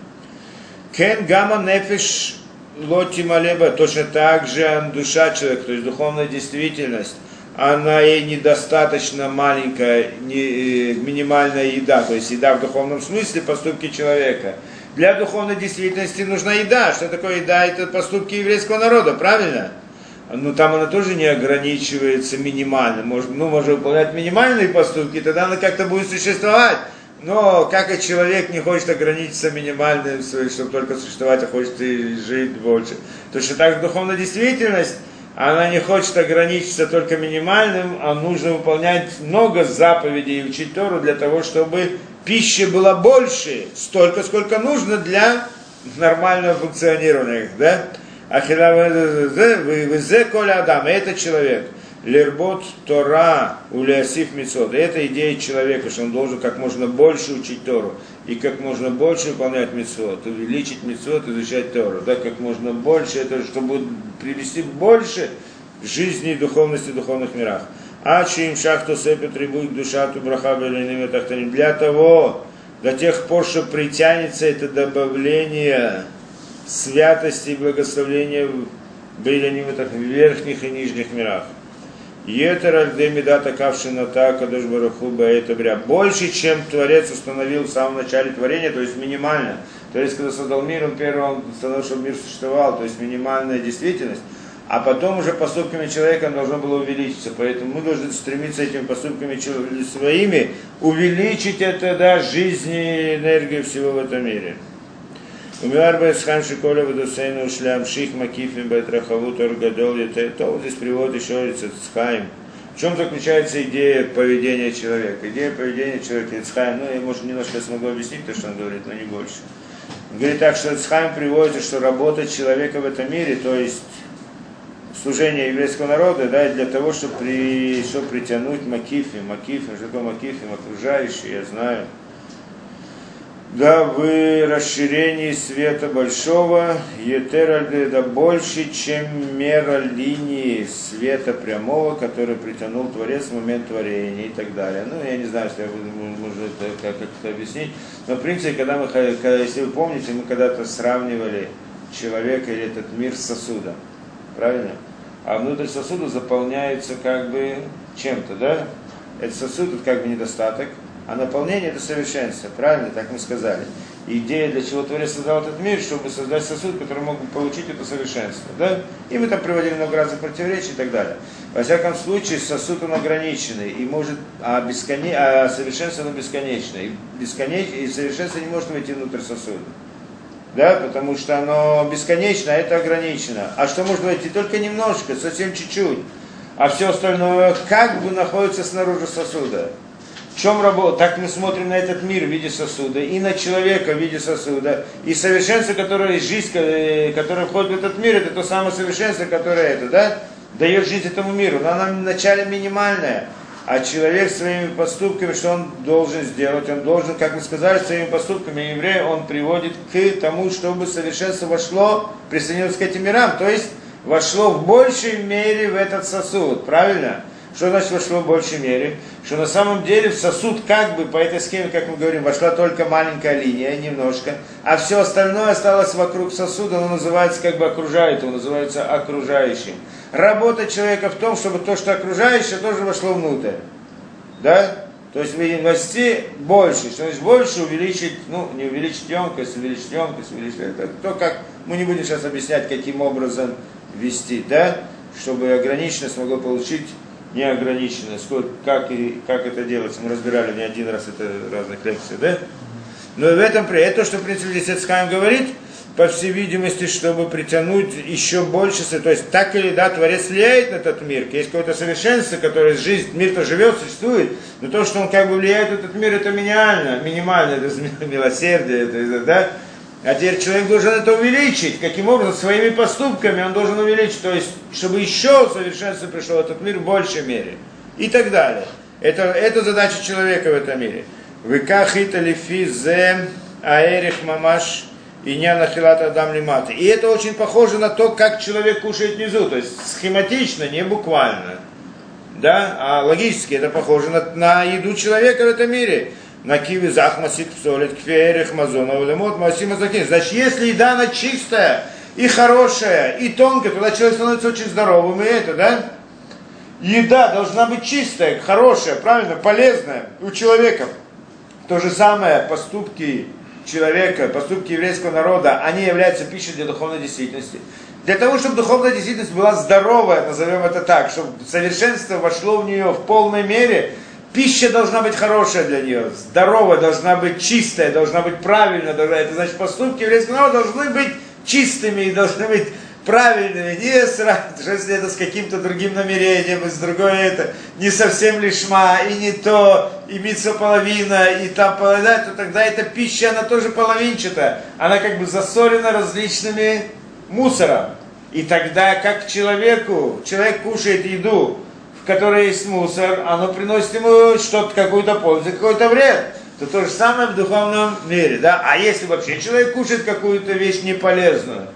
Кен гамма нефиш лоти малеба, точно так же душа человека, то есть духовная действительность, она ей недостаточно маленькая, не, э, минимальная еда, то есть еда в духовном смысле, поступки человека. Для духовной действительности нужна еда. Что такое еда? Это поступки еврейского народа, правильно? Но там она тоже не ограничивается минимально. Может, ну, можно выполнять минимальные поступки, тогда она как-то будет существовать. Но как и человек не хочет ограничиться минимальным, чтобы только существовать, а хочет и жить больше. Точно так же духовная действительность, она не хочет ограничиться только минимальным, а нужно выполнять много заповедей и учить Тору для того, чтобы пищи было больше, столько, сколько нужно для нормального функционирования. Да? Ахилавезе коля Адам, это человек. Лербот Тора улиасиф мицот. Это идея человека, что он должен как можно больше учить Тору и как можно больше выполнять мицот, увеличить мицот, изучать Тору. Да, как можно больше, это чтобы привести больше жизни и духовности в духовных мирах. А им шахту сепет требует душа ту браха Для того, до тех пор, что притянется это добавление святости и благословения в верхних и нижних мирах. Етер альдемида такавшината кадош бараху это бря. Больше, чем Творец установил в самом начале творения, то есть минимально. То есть, когда создал мир, он первым установил, чтобы мир существовал, то есть минимальная действительность. А потом уже поступками человека должно было увеличиться. Поэтому мы должны стремиться этими поступками своими увеличить это, да, жизнь и энергию всего в этом мире. Здесь приводит еще Ицхайм. В чем заключается идея поведения человека? Идея поведения человека Ицхайм, ну я может немножко смогу объяснить то, что он говорит, но не больше. Он говорит так, что Ицхайм приводит, что работа человека в этом мире, то есть служение еврейского народа, да, для того, чтобы, при, чтобы притянуть Макифим, Макифим, что такое Макифим, окружающий, я знаю, да в расширении света большого, Етер больше, чем мера линии света прямого, который притянул Творец в момент творения и так далее. Ну, я не знаю, если я буду, можно это, как, как это объяснить, но в принципе, когда мы, когда, если вы помните, мы когда-то сравнивали человека или этот мир с сосудом, правильно? А внутрь сосуда заполняется как бы чем-то, да? Этот сосуд это как бы недостаток, а наполнение это совершенство, правильно, так мы сказали. идея, для чего Творец создал этот мир, чтобы создать сосуд, который мог бы получить это совершенство. Да? И мы там приводили много разных противоречий и так далее. Во всяком случае, сосуд он ограниченный, и может, а, бесконе, а совершенство оно бесконечное. И, бесконеч, и совершенство не может войти внутрь сосуда. Да, потому что оно бесконечно, а это ограничено. А что может войти? Только немножко, совсем чуть-чуть. А все остальное как бы находится снаружи сосуда. В чем работа? Так мы смотрим на этот мир в виде сосуда, и на человека в виде сосуда. И совершенство, которое жизнь, э, которое входит в этот мир, это то самое совершенство, которое это, да, дает жизнь этому миру. Но она вначале минимальная. А человек своими поступками, что он должен сделать? Он должен, как мы сказали, своими поступками еврей, он приводит к тому, чтобы совершенство вошло, присоединилось к этим мирам. То есть вошло в большей мере в этот сосуд. Правильно? Что значит вошло в большей мере? Что на самом деле в сосуд как бы по этой схеме, как мы говорим, вошла только маленькая линия, немножко, а все остальное осталось вокруг сосуда, оно называется как бы окружает, его называется окружающим. Работа человека в том, чтобы то, что окружающее, тоже вошло внутрь. Да? То есть ввести больше. Что значит больше? Увеличить, ну, не увеличить емкость, увеличить емкость, увеличить. Это то, как мы не будем сейчас объяснять, каким образом ввести, да? Чтобы ограниченность могла получить неограниченно, сколько, как, и, как это делается. Мы разбирали не один раз это разных лекциях, да? Но в этом, это то, что, в принципе, здесь Эцхайм говорит, по всей видимости, чтобы притянуть еще больше, то есть так или да, Творец влияет на этот мир, есть какое-то совершенство, которое жизнь, мир-то живет, существует, но то, что он как бы влияет на этот мир, это минимально, минимально, это милосердие, это, да, а теперь человек должен это увеличить. Каким образом? Своими поступками он должен увеличить. То есть, чтобы еще совершенство пришло в этот мир в большей мере. И так далее. Это, это задача человека в этом мире. Выкахита лифи зе аэрих мамаш и не нахилата дам лиматы. И это очень похоже на то, как человек кушает внизу. То есть схематично, не буквально. Да? А логически это похоже на, на еду человека в этом мире на киви захмасит псолит кферих мазона улемот масима закин. Значит, если еда она чистая и хорошая, и тонкая, тогда человек становится очень здоровым, и это, да? Еда должна быть чистая, хорошая, правильно, полезная у человека. То же самое поступки человека, поступки еврейского народа, они являются пищей для духовной действительности. Для того, чтобы духовная действительность была здоровая, назовем это так, чтобы совершенство вошло в нее в полной мере, Пища должна быть хорошая для нее, здоровая, должна быть чистая, должна быть правильная. Должна, это значит, поступки еврейского народа должны быть чистыми и должны быть правильными, не сразу, если это с каким-то другим намерением, и с другой это, не совсем лишма, и не то, и мица половина, и там половина, то тогда эта пища, она тоже половинчатая, она как бы засорена различными мусором. И тогда, как человеку, человек кушает еду, в которой есть мусор, оно приносит ему что-то, какую-то пользу, какой-то вред. То то же самое в духовном мире, да? А если вообще человек кушает какую-то вещь неполезную,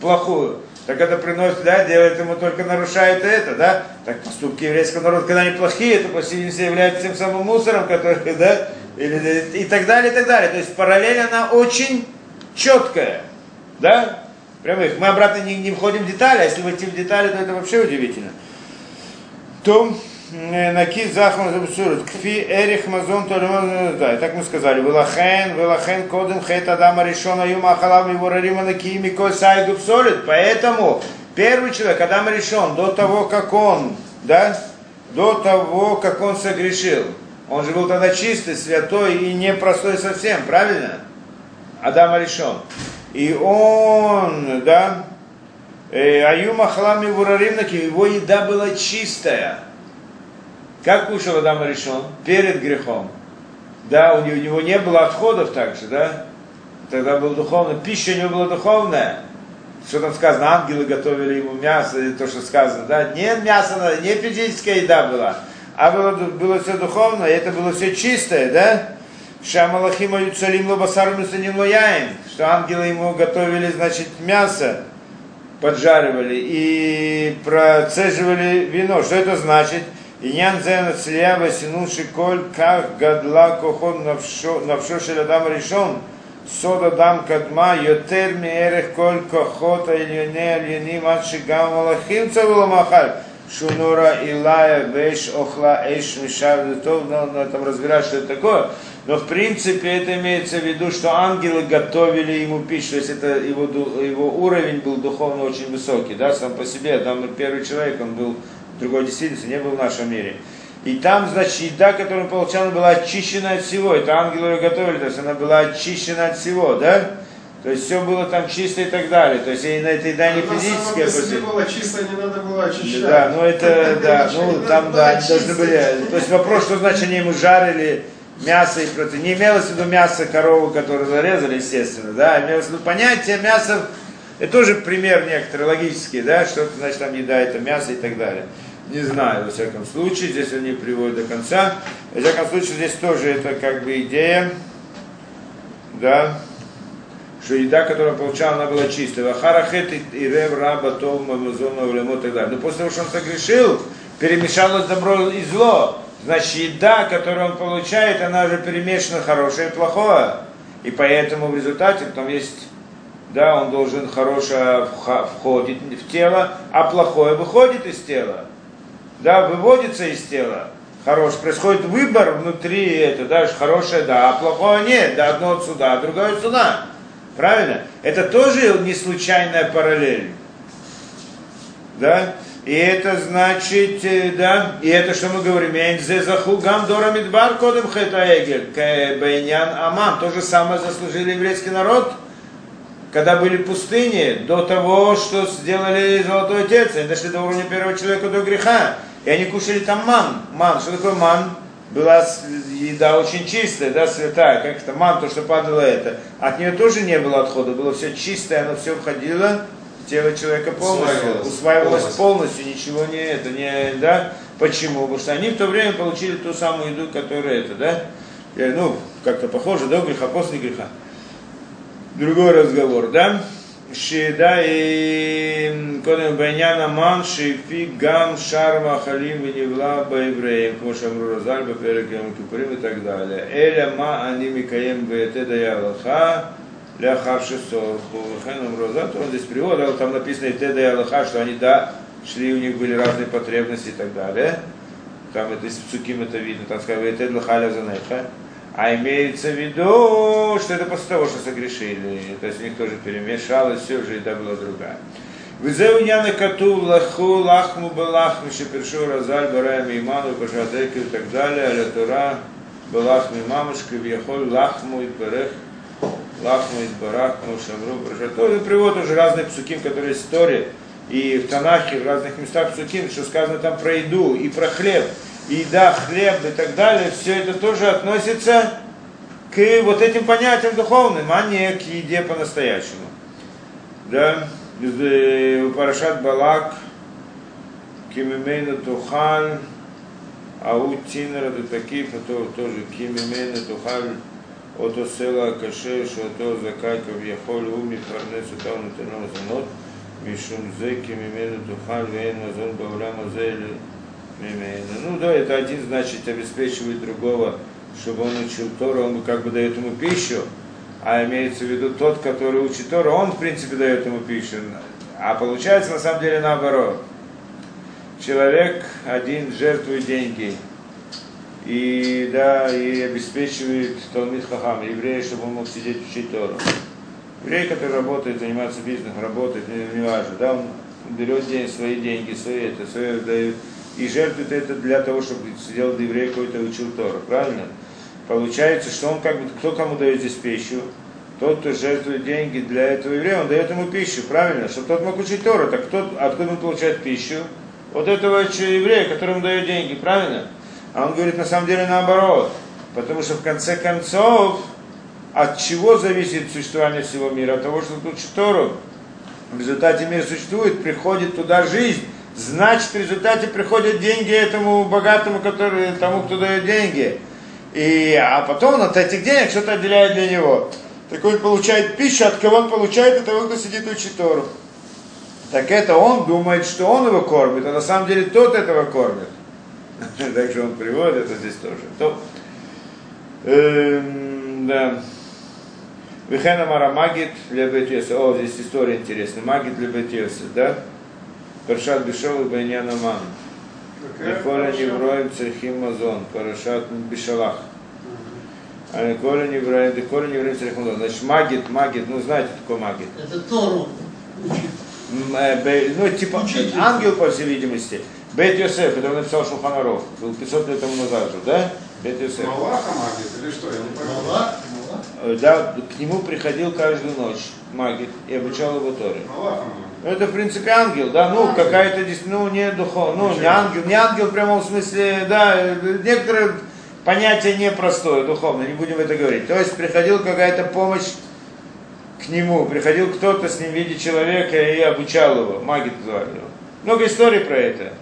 плохую, так это приносит, да, делает ему только нарушает это, да? Так поступки еврейского народа, когда они плохие, то по сей являются тем самым мусором, который, да, или, и так далее, и так далее. То есть параллель, она очень четкая, да? Прямых. Мы обратно не, не входим в детали, а если войти в детали, то это вообще удивительно. То накид захман забсурут. Кфи эрих мазон толемон. Да, так мы сказали. Вилахен, вилахен кодем хет адама решена юма халам его рарима наки микой сайгу псолит. Поэтому первый человек, Адам решен, до того, как он, да, до того, как он согрешил. Он же был тогда чистый, святой и непростой совсем, правильно? Адам решен. И он, да, Аюма халами вураримнаки, его еда была чистая. Как кушал Адам решен? Перед грехом. Да, у него, у него не было отходов также, да? Тогда был духовный, пища у него была духовная. Что там сказано, ангелы готовили ему мясо, то, что сказано, да? Не мясо, не физическая еда была, а было, было все духовное, и это было все чистое, да? Шамалахима Юцалим Лобасар Мусаним Лояем, что ангелы ему готовили, значит, мясо, поджаривали и процеживали вино. Что это значит? Иньян зен цлия васину шиколь как гадла кохон навшо шел адам решен сода дам кадма йотер миэрех коль кохота ильоне альяним ад шигам малахим цавула махаль шунора илая веш охла эш мишав то но там разбирать, что это такое. Но в принципе это имеется в виду, что ангелы готовили ему пищу, то есть это его, его уровень был духовно очень высокий, да, сам по себе, там первый человек, он был другой действительности, не был в нашем мире. И там, значит, еда, которую он получал, она была очищена от всего. Это ангелы ее готовили, то есть она была очищена от всего, да? То есть все было там чисто и так далее. То есть и на этой еда не физическая. Самом было чисто, не надо было очищать. Да, ну это, да, ну там, да, они должны были. То есть вопрос, что значит они ему жарили мясо и протеин. Не имелось в виду мясо коровы, которую зарезали, естественно, да, имелось в виду понятие мяса, это тоже пример некоторый логический, да, что значит там еда, это мясо и так далее. Не знаю, во всяком случае, здесь он не приводит до конца. Во всяком случае, здесь тоже это как бы идея, да, что еда, которую он получал, она была чистая. Вахарахет и рев раба том мамазона улемо и так далее. Но после того, что он согрешил, перемешалось добро и зло. Значит, еда, которую он получает, она уже перемешана хорошее и плохое. И поэтому в результате там есть, да, он должен хорошее входит в тело, а плохое выходит из тела. Да, выводится из тела. Хорош, происходит выбор внутри это, да, хорошее, да, а плохое нет, да, одно отсюда, а другое отсюда. Правильно? Это тоже не случайная параллель. Да? И это значит, э, да, и это что мы говорим, заху гам дора мидбар кодем хетаэгель, бейнян амам, то же самое заслужили еврейский народ, когда были пустыни, до того, что сделали Золотой Отец, они дошли до уровня первого человека до греха, и они кушали там ман. Ман, что такое ман? Была еда очень чистая, да, святая, как это, ман, то, что падало это. От нее тоже не было отхода, было все чистое, оно все входило тело человека полностью, усваивалось, усваивалось полностью. полностью, ничего не это, не, да, почему? Потому что они в то время получили ту самую еду, которая это, да, ну, как-то похоже, до греха, после греха. Другой разговор, да? שדה קודם בעניין המן שהפיק גם שאר מאכלים ונבלע בעבריים, כמו שאמרו רז"ל בפרק יום הכיפורים ות"ד, אלא מה אני מקיים ויתד היה הלכה לאחר שסורחו, וכן אמרו רז"ל, он здесь приводил, там написано יתד היה הלכה, что они, да, шли, у них были разные потребности и так далее. Там это из Пцуким это видно, там сказано, יתד לך лязанеха. А имеется в виду, что это после того, что согрешили. То есть у них тоже перемешалось, все же еда была другая. Везеу няна коту лаху лахму балахму шепершу разаль барая мейману пашатеки и так далее, аля тура балахми мамушка вьяхоль лахму и перех лахму и барах, шамру, пашатеки. Тоже привод уже разные псуким, которые истории и в Танахе, в разных местах Псуким, что сказано там про еду и про хлеб, и еда, хлеб и так далее, все это тоже относится к вот этим понятиям духовным, а не к еде по-настоящему. Да, э, Парашат Балак, Кимимейна Тухаль, Аутинер, это такие, то тоже Кимимейна Тухаль, אותו סלע הקשה שאותו זכאי כביכול הוא מפרנס אותה ונותן לו מזונות משום זה כי ממנו תאכל ואין מזון בעולם הזה ממנו. ну да, это один, значит, обеспечивает другого, чтобы он учил Тору, он как бы дает ему пищу, а имеется в виду тот, который учит Тору, он в принципе дает ему пищу. А получается на самом деле наоборот. Человек один жертвует деньги, и, да, и обеспечивает Талмит Хахам, еврея, чтобы он мог сидеть учить Тору. Еврей, который работает, занимается бизнесом, работает, не, не да, он берет день, свои деньги, свои это, свои дает, и жертвует это для того, чтобы сидел до еврея какой-то учил Тору, правильно? Получается, что он как бы, кто кому дает здесь пищу? Тот, кто жертвует деньги для этого еврея, он дает ему пищу, правильно? Чтобы тот мог учить Тору. Так кто, откуда он получает пищу? Вот этого еврея, которому дает деньги, правильно? А он говорит на самом деле наоборот. Потому что в конце концов, от чего зависит существование всего мира? От того, что тут Тору. В результате мир существует, приходит туда жизнь. Значит, в результате приходят деньги этому богатому, который, тому, кто дает деньги. И, а потом он от этих денег что-то отделяет для него. Так он получает пищу, от кого он получает, от того, кто сидит и учит Тору. Так это он думает, что он его кормит, а на самом деле тот этого кормит. Так что он приводит это здесь тоже. То, эм. Вихена Мара Магит Лебетьеса. О, здесь история интересная. Магит Лебетьеса, да? Паршат Бешол и Баньяна Ман. Коля Невроем Церхим Мазон. Парашат Бешалах. А Коля Невроем, да Коля Невроем Церхим Мазон. Значит, Магит, Магит, ну знаете, такой Магит. Это Тору учит. Ну, типа, Учитель. ангел, по всей видимости. Бет Йосеф, который написал Шуханаров, был 500 лет тому назад же, да? Бет Йосеф. Малаха магит или что? Я не понял. Мала, мала. Э, Да, к нему приходил каждую ночь Магит и обучал его Торе. Малаха магит. Ну, это, в принципе, ангел, да, ну, Ангел. какая-то, дис- ну, не духов, ну, не ангел, не ангел в прямом смысле, да, некоторые понятие непростое, духовное, не будем это говорить. То есть приходил какая-то помощь к нему, приходил кто-то с ним в виде человека и обучал его, Магит звали его. Много историй про это.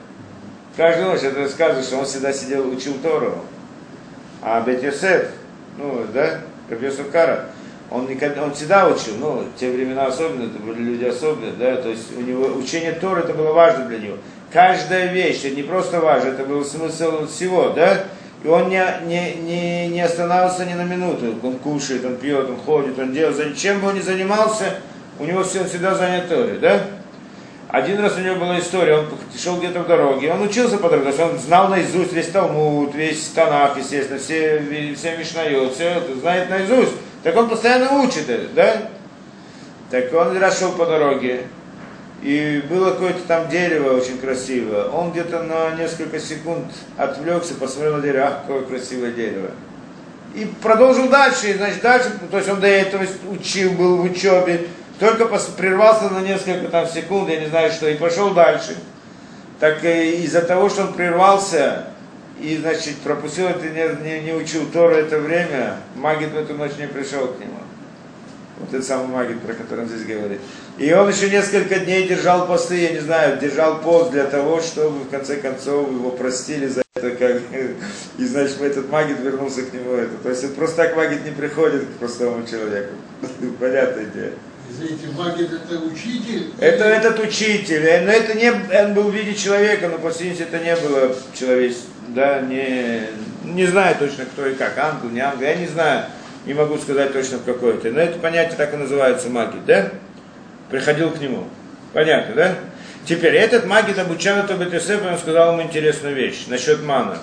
Каждую ночь это рассказывает, что он всегда сидел, учил Тору. А Бет Йосеф, ну, да, как Йосеф Кара, он, никогда, он всегда учил, ну, в те времена особенно, это были люди особенные, да, то есть у него учение Торы это было важно для него. Каждая вещь, это не просто важно, это был смысл всего, да, и он не, не, не, не останавливался ни на минуту, он кушает, он пьет, он ходит, он делает, чем бы он ни занимался, у него все, он всегда занят Торой, да. Один раз у него была история, он шел где-то в дороге, он учился по дороге, он знал наизусть весь Талмуд, весь Танах, естественно, все, все Мишнайот, все это знает наизусть. Так он постоянно учит да? Так он шел по дороге, и было какое-то там дерево очень красивое. Он где-то на несколько секунд отвлекся, посмотрел на дерево, ах, какое красивое дерево. И продолжил дальше, и, значит, дальше, то есть он до этого учил, был в учебе, только прервался на несколько там секунд, я не знаю что, и пошел дальше. Так э, из-за того, что он прервался и, значит, пропустил это, не, не, не учил Тору это время, Магит в эту ночь не пришел к нему. Вот этот самый Магит, про который он здесь говорит. И он еще несколько дней держал посты, я не знаю, держал пост для того, чтобы в конце концов его простили за это, как, и значит этот Магит вернулся к нему. Это. То есть это просто так Магит не приходит к простому человеку. Понятная идея. Извините, Магит это учитель? Это этот учитель, но это не, он был в виде человека, но по сути это не было человечество, да, не, не знаю точно кто и как, ангел, не ангел, я не знаю, не могу сказать точно в какой то но это понятие так и называется магия, да? Приходил к нему, понятно, да? Теперь этот магит обучал это Бетесеф, он сказал ему интересную вещь насчет мана.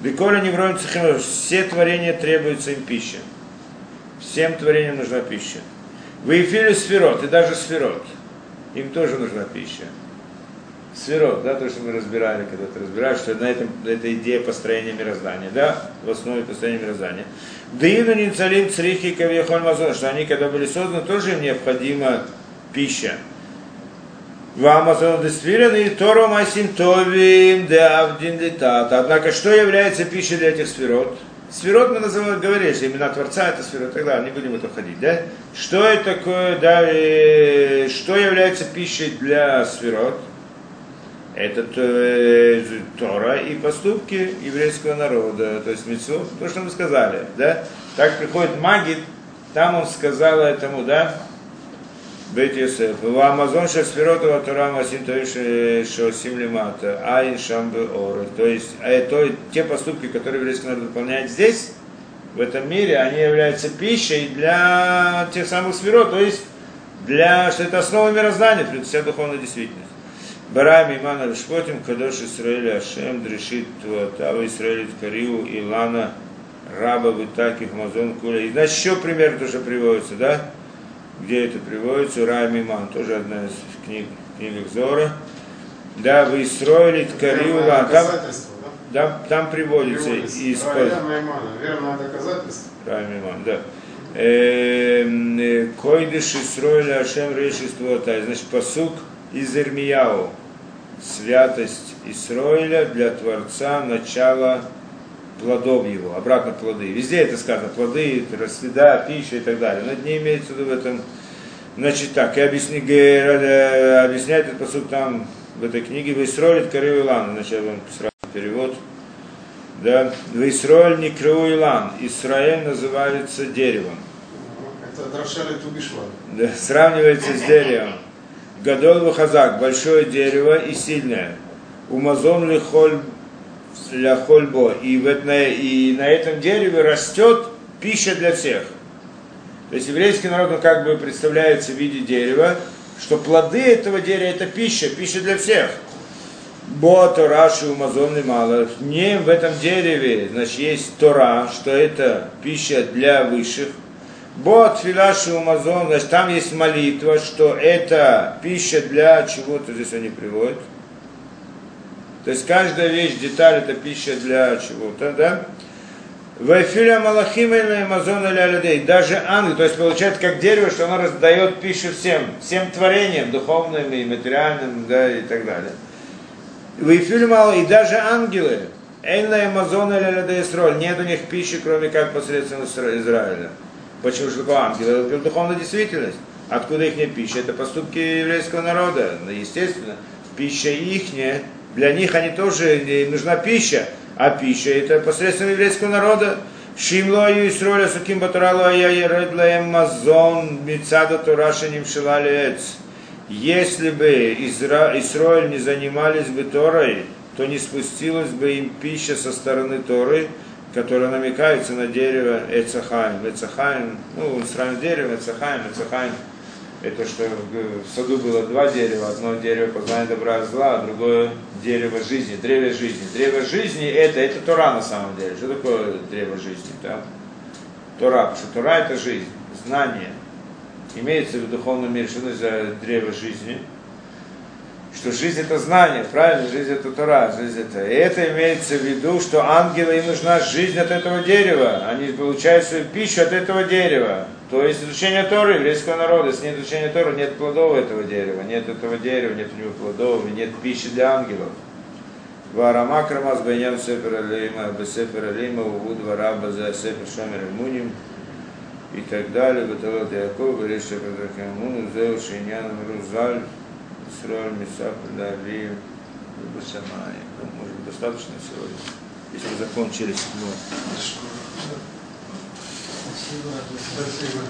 Беколя не цехим, все творения требуется им пища. Всем творениям нужна пища. В эфире сферот, и даже сферот. Им тоже нужна пища. Сферот, да, то, что мы разбирали, когда-то разбирали, что на этом, это идея построения мироздания, да, в основе построения мироздания. Дыину не царим црихи кавьехоль мазон, что они, когда были созданы, тоже им необходима пища. Вамазон десфирен и Тору Масинтовим де Авдин Летат. Однако, что является пищей для этих сферот? Сферот мы называем, говорили, что имена Творца это сферот, и далее, не будем в это входить, да? Что это такое, да, э, что является пищей для сферот? Это э, Тора и поступки еврейского народа, то есть митцвот, то, что мы сказали, да? Так приходит Магид, там он сказал этому, да, Бет Йосеф. В Амазон Шасфиротова Тора Масин Шосим Лимата, Айн Шамбе Ор. То есть, а то, те поступки, которые еврейский народ выполняет здесь, в этом мире, они являются пищей для тех самых сферот, то есть для, что это основа мироздания, вся духовная действительность. Барами Имана Рашпотим, Кадош Исраэль Ашем, Дрешит Туатава Исраэль Кариу, Илана, Раба, Витаких, Мазон, Куля. И значит, еще пример тоже приводится, да? где это приводится, Рай Миман, тоже одна из книг, книг Зора. Да, вы строили Ткариула, там, доказательство, да? там приводится Приводится. из Рая Маймана. Верное доказательство. Рай Миман, да. Эм, э, Койдыш Исроили Ашем Решество Значит, посук из Ирмияу. Святость Исроиля для Творца, начало плодов его, обратно плоды. Везде это сказано, плоды, расследа, пища и так далее. Но это не имеется в виду в этом. Значит так, и объясни, объясняет этот посуд там, в этой книге, Вейсролит Карю Илан, значит, вам сразу перевод. Да, Вейсроль не Крю Илан, Исраэль называется деревом. Это Дрошали Тубишвар. Да, сравнивается с деревом. Гадол Вахазак, большое дерево и сильное. Умазон лихоль для хольбо. И, в это- и на этом дереве растет пища для всех. То есть еврейский народ, он как бы представляется в виде дерева, что плоды этого дерева это пища, пища для всех. Бо Тора Умазон мало. Не в этом дереве, значит, есть Тора, что это пища для высших. Бо Тфилаши Умазон, значит, там есть молитва, что это пища для чего-то, здесь они приводят. То есть каждая вещь, деталь, это пища для чего-то, да? Вайфиля Малахим или Амазон или Алядей, даже ангел, то есть получается как дерево, что оно раздает пищу всем, всем творениям, духовным и материальным, да, и так далее. Вайфиля Мал, и даже ангелы, Эйна Амазон или Алядей Исроль, нет у них пищи, кроме как посредством Израиля. Почему же такое ангелы? Это духовная действительность. Откуда их пища? Это поступки еврейского народа. Ну, естественно, пища ихняя, для них они тоже им нужна пища, а пища это посредством еврейского народа. Шимлою Исроля Суким Ая Ередлаем Мазон Мицада Тураша Нимшилалец. Если бы Изра... Исраиль не занимались бы Торой, то не спустилась бы им пища со стороны Торы, которая намекается на дерево Эцахаим. Эцахаим, ну, сравним дерево, Эцахаим, Эцахаим. Это что в саду было два дерева, одно дерево познания добра и зла, а другое дерево жизни, древо жизни. Древо жизни это, это Тора на самом деле. Что такое древо жизни? Да? Тора, потому что Тора это жизнь, знание. Имеется в духовном мире, что это за древо жизни? Что жизнь это знание, правильно? Жизнь это Тора, жизнь это. И это имеется в виду, что ангелы им нужна жизнь от этого дерева. Они получают свою пищу от этого дерева. То есть изучение Торы еврейского народа. Если нет изучения Торы, нет плодов этого дерева. Нет этого дерева, нет у него плодов, нет пищи для ангелов. Варама крамаз байнян сефер алейма, увуд вараба за сефер шомер муним и так далее. Баталат Яков, Береша Петракамуну, Зеу Шиньян, Рузаль, Исраиль, Мисаф, Лали, Бусамай. Ну, может быть, достаточно сегодня, если мы закончили седьмое. Спасибо. Спасибо.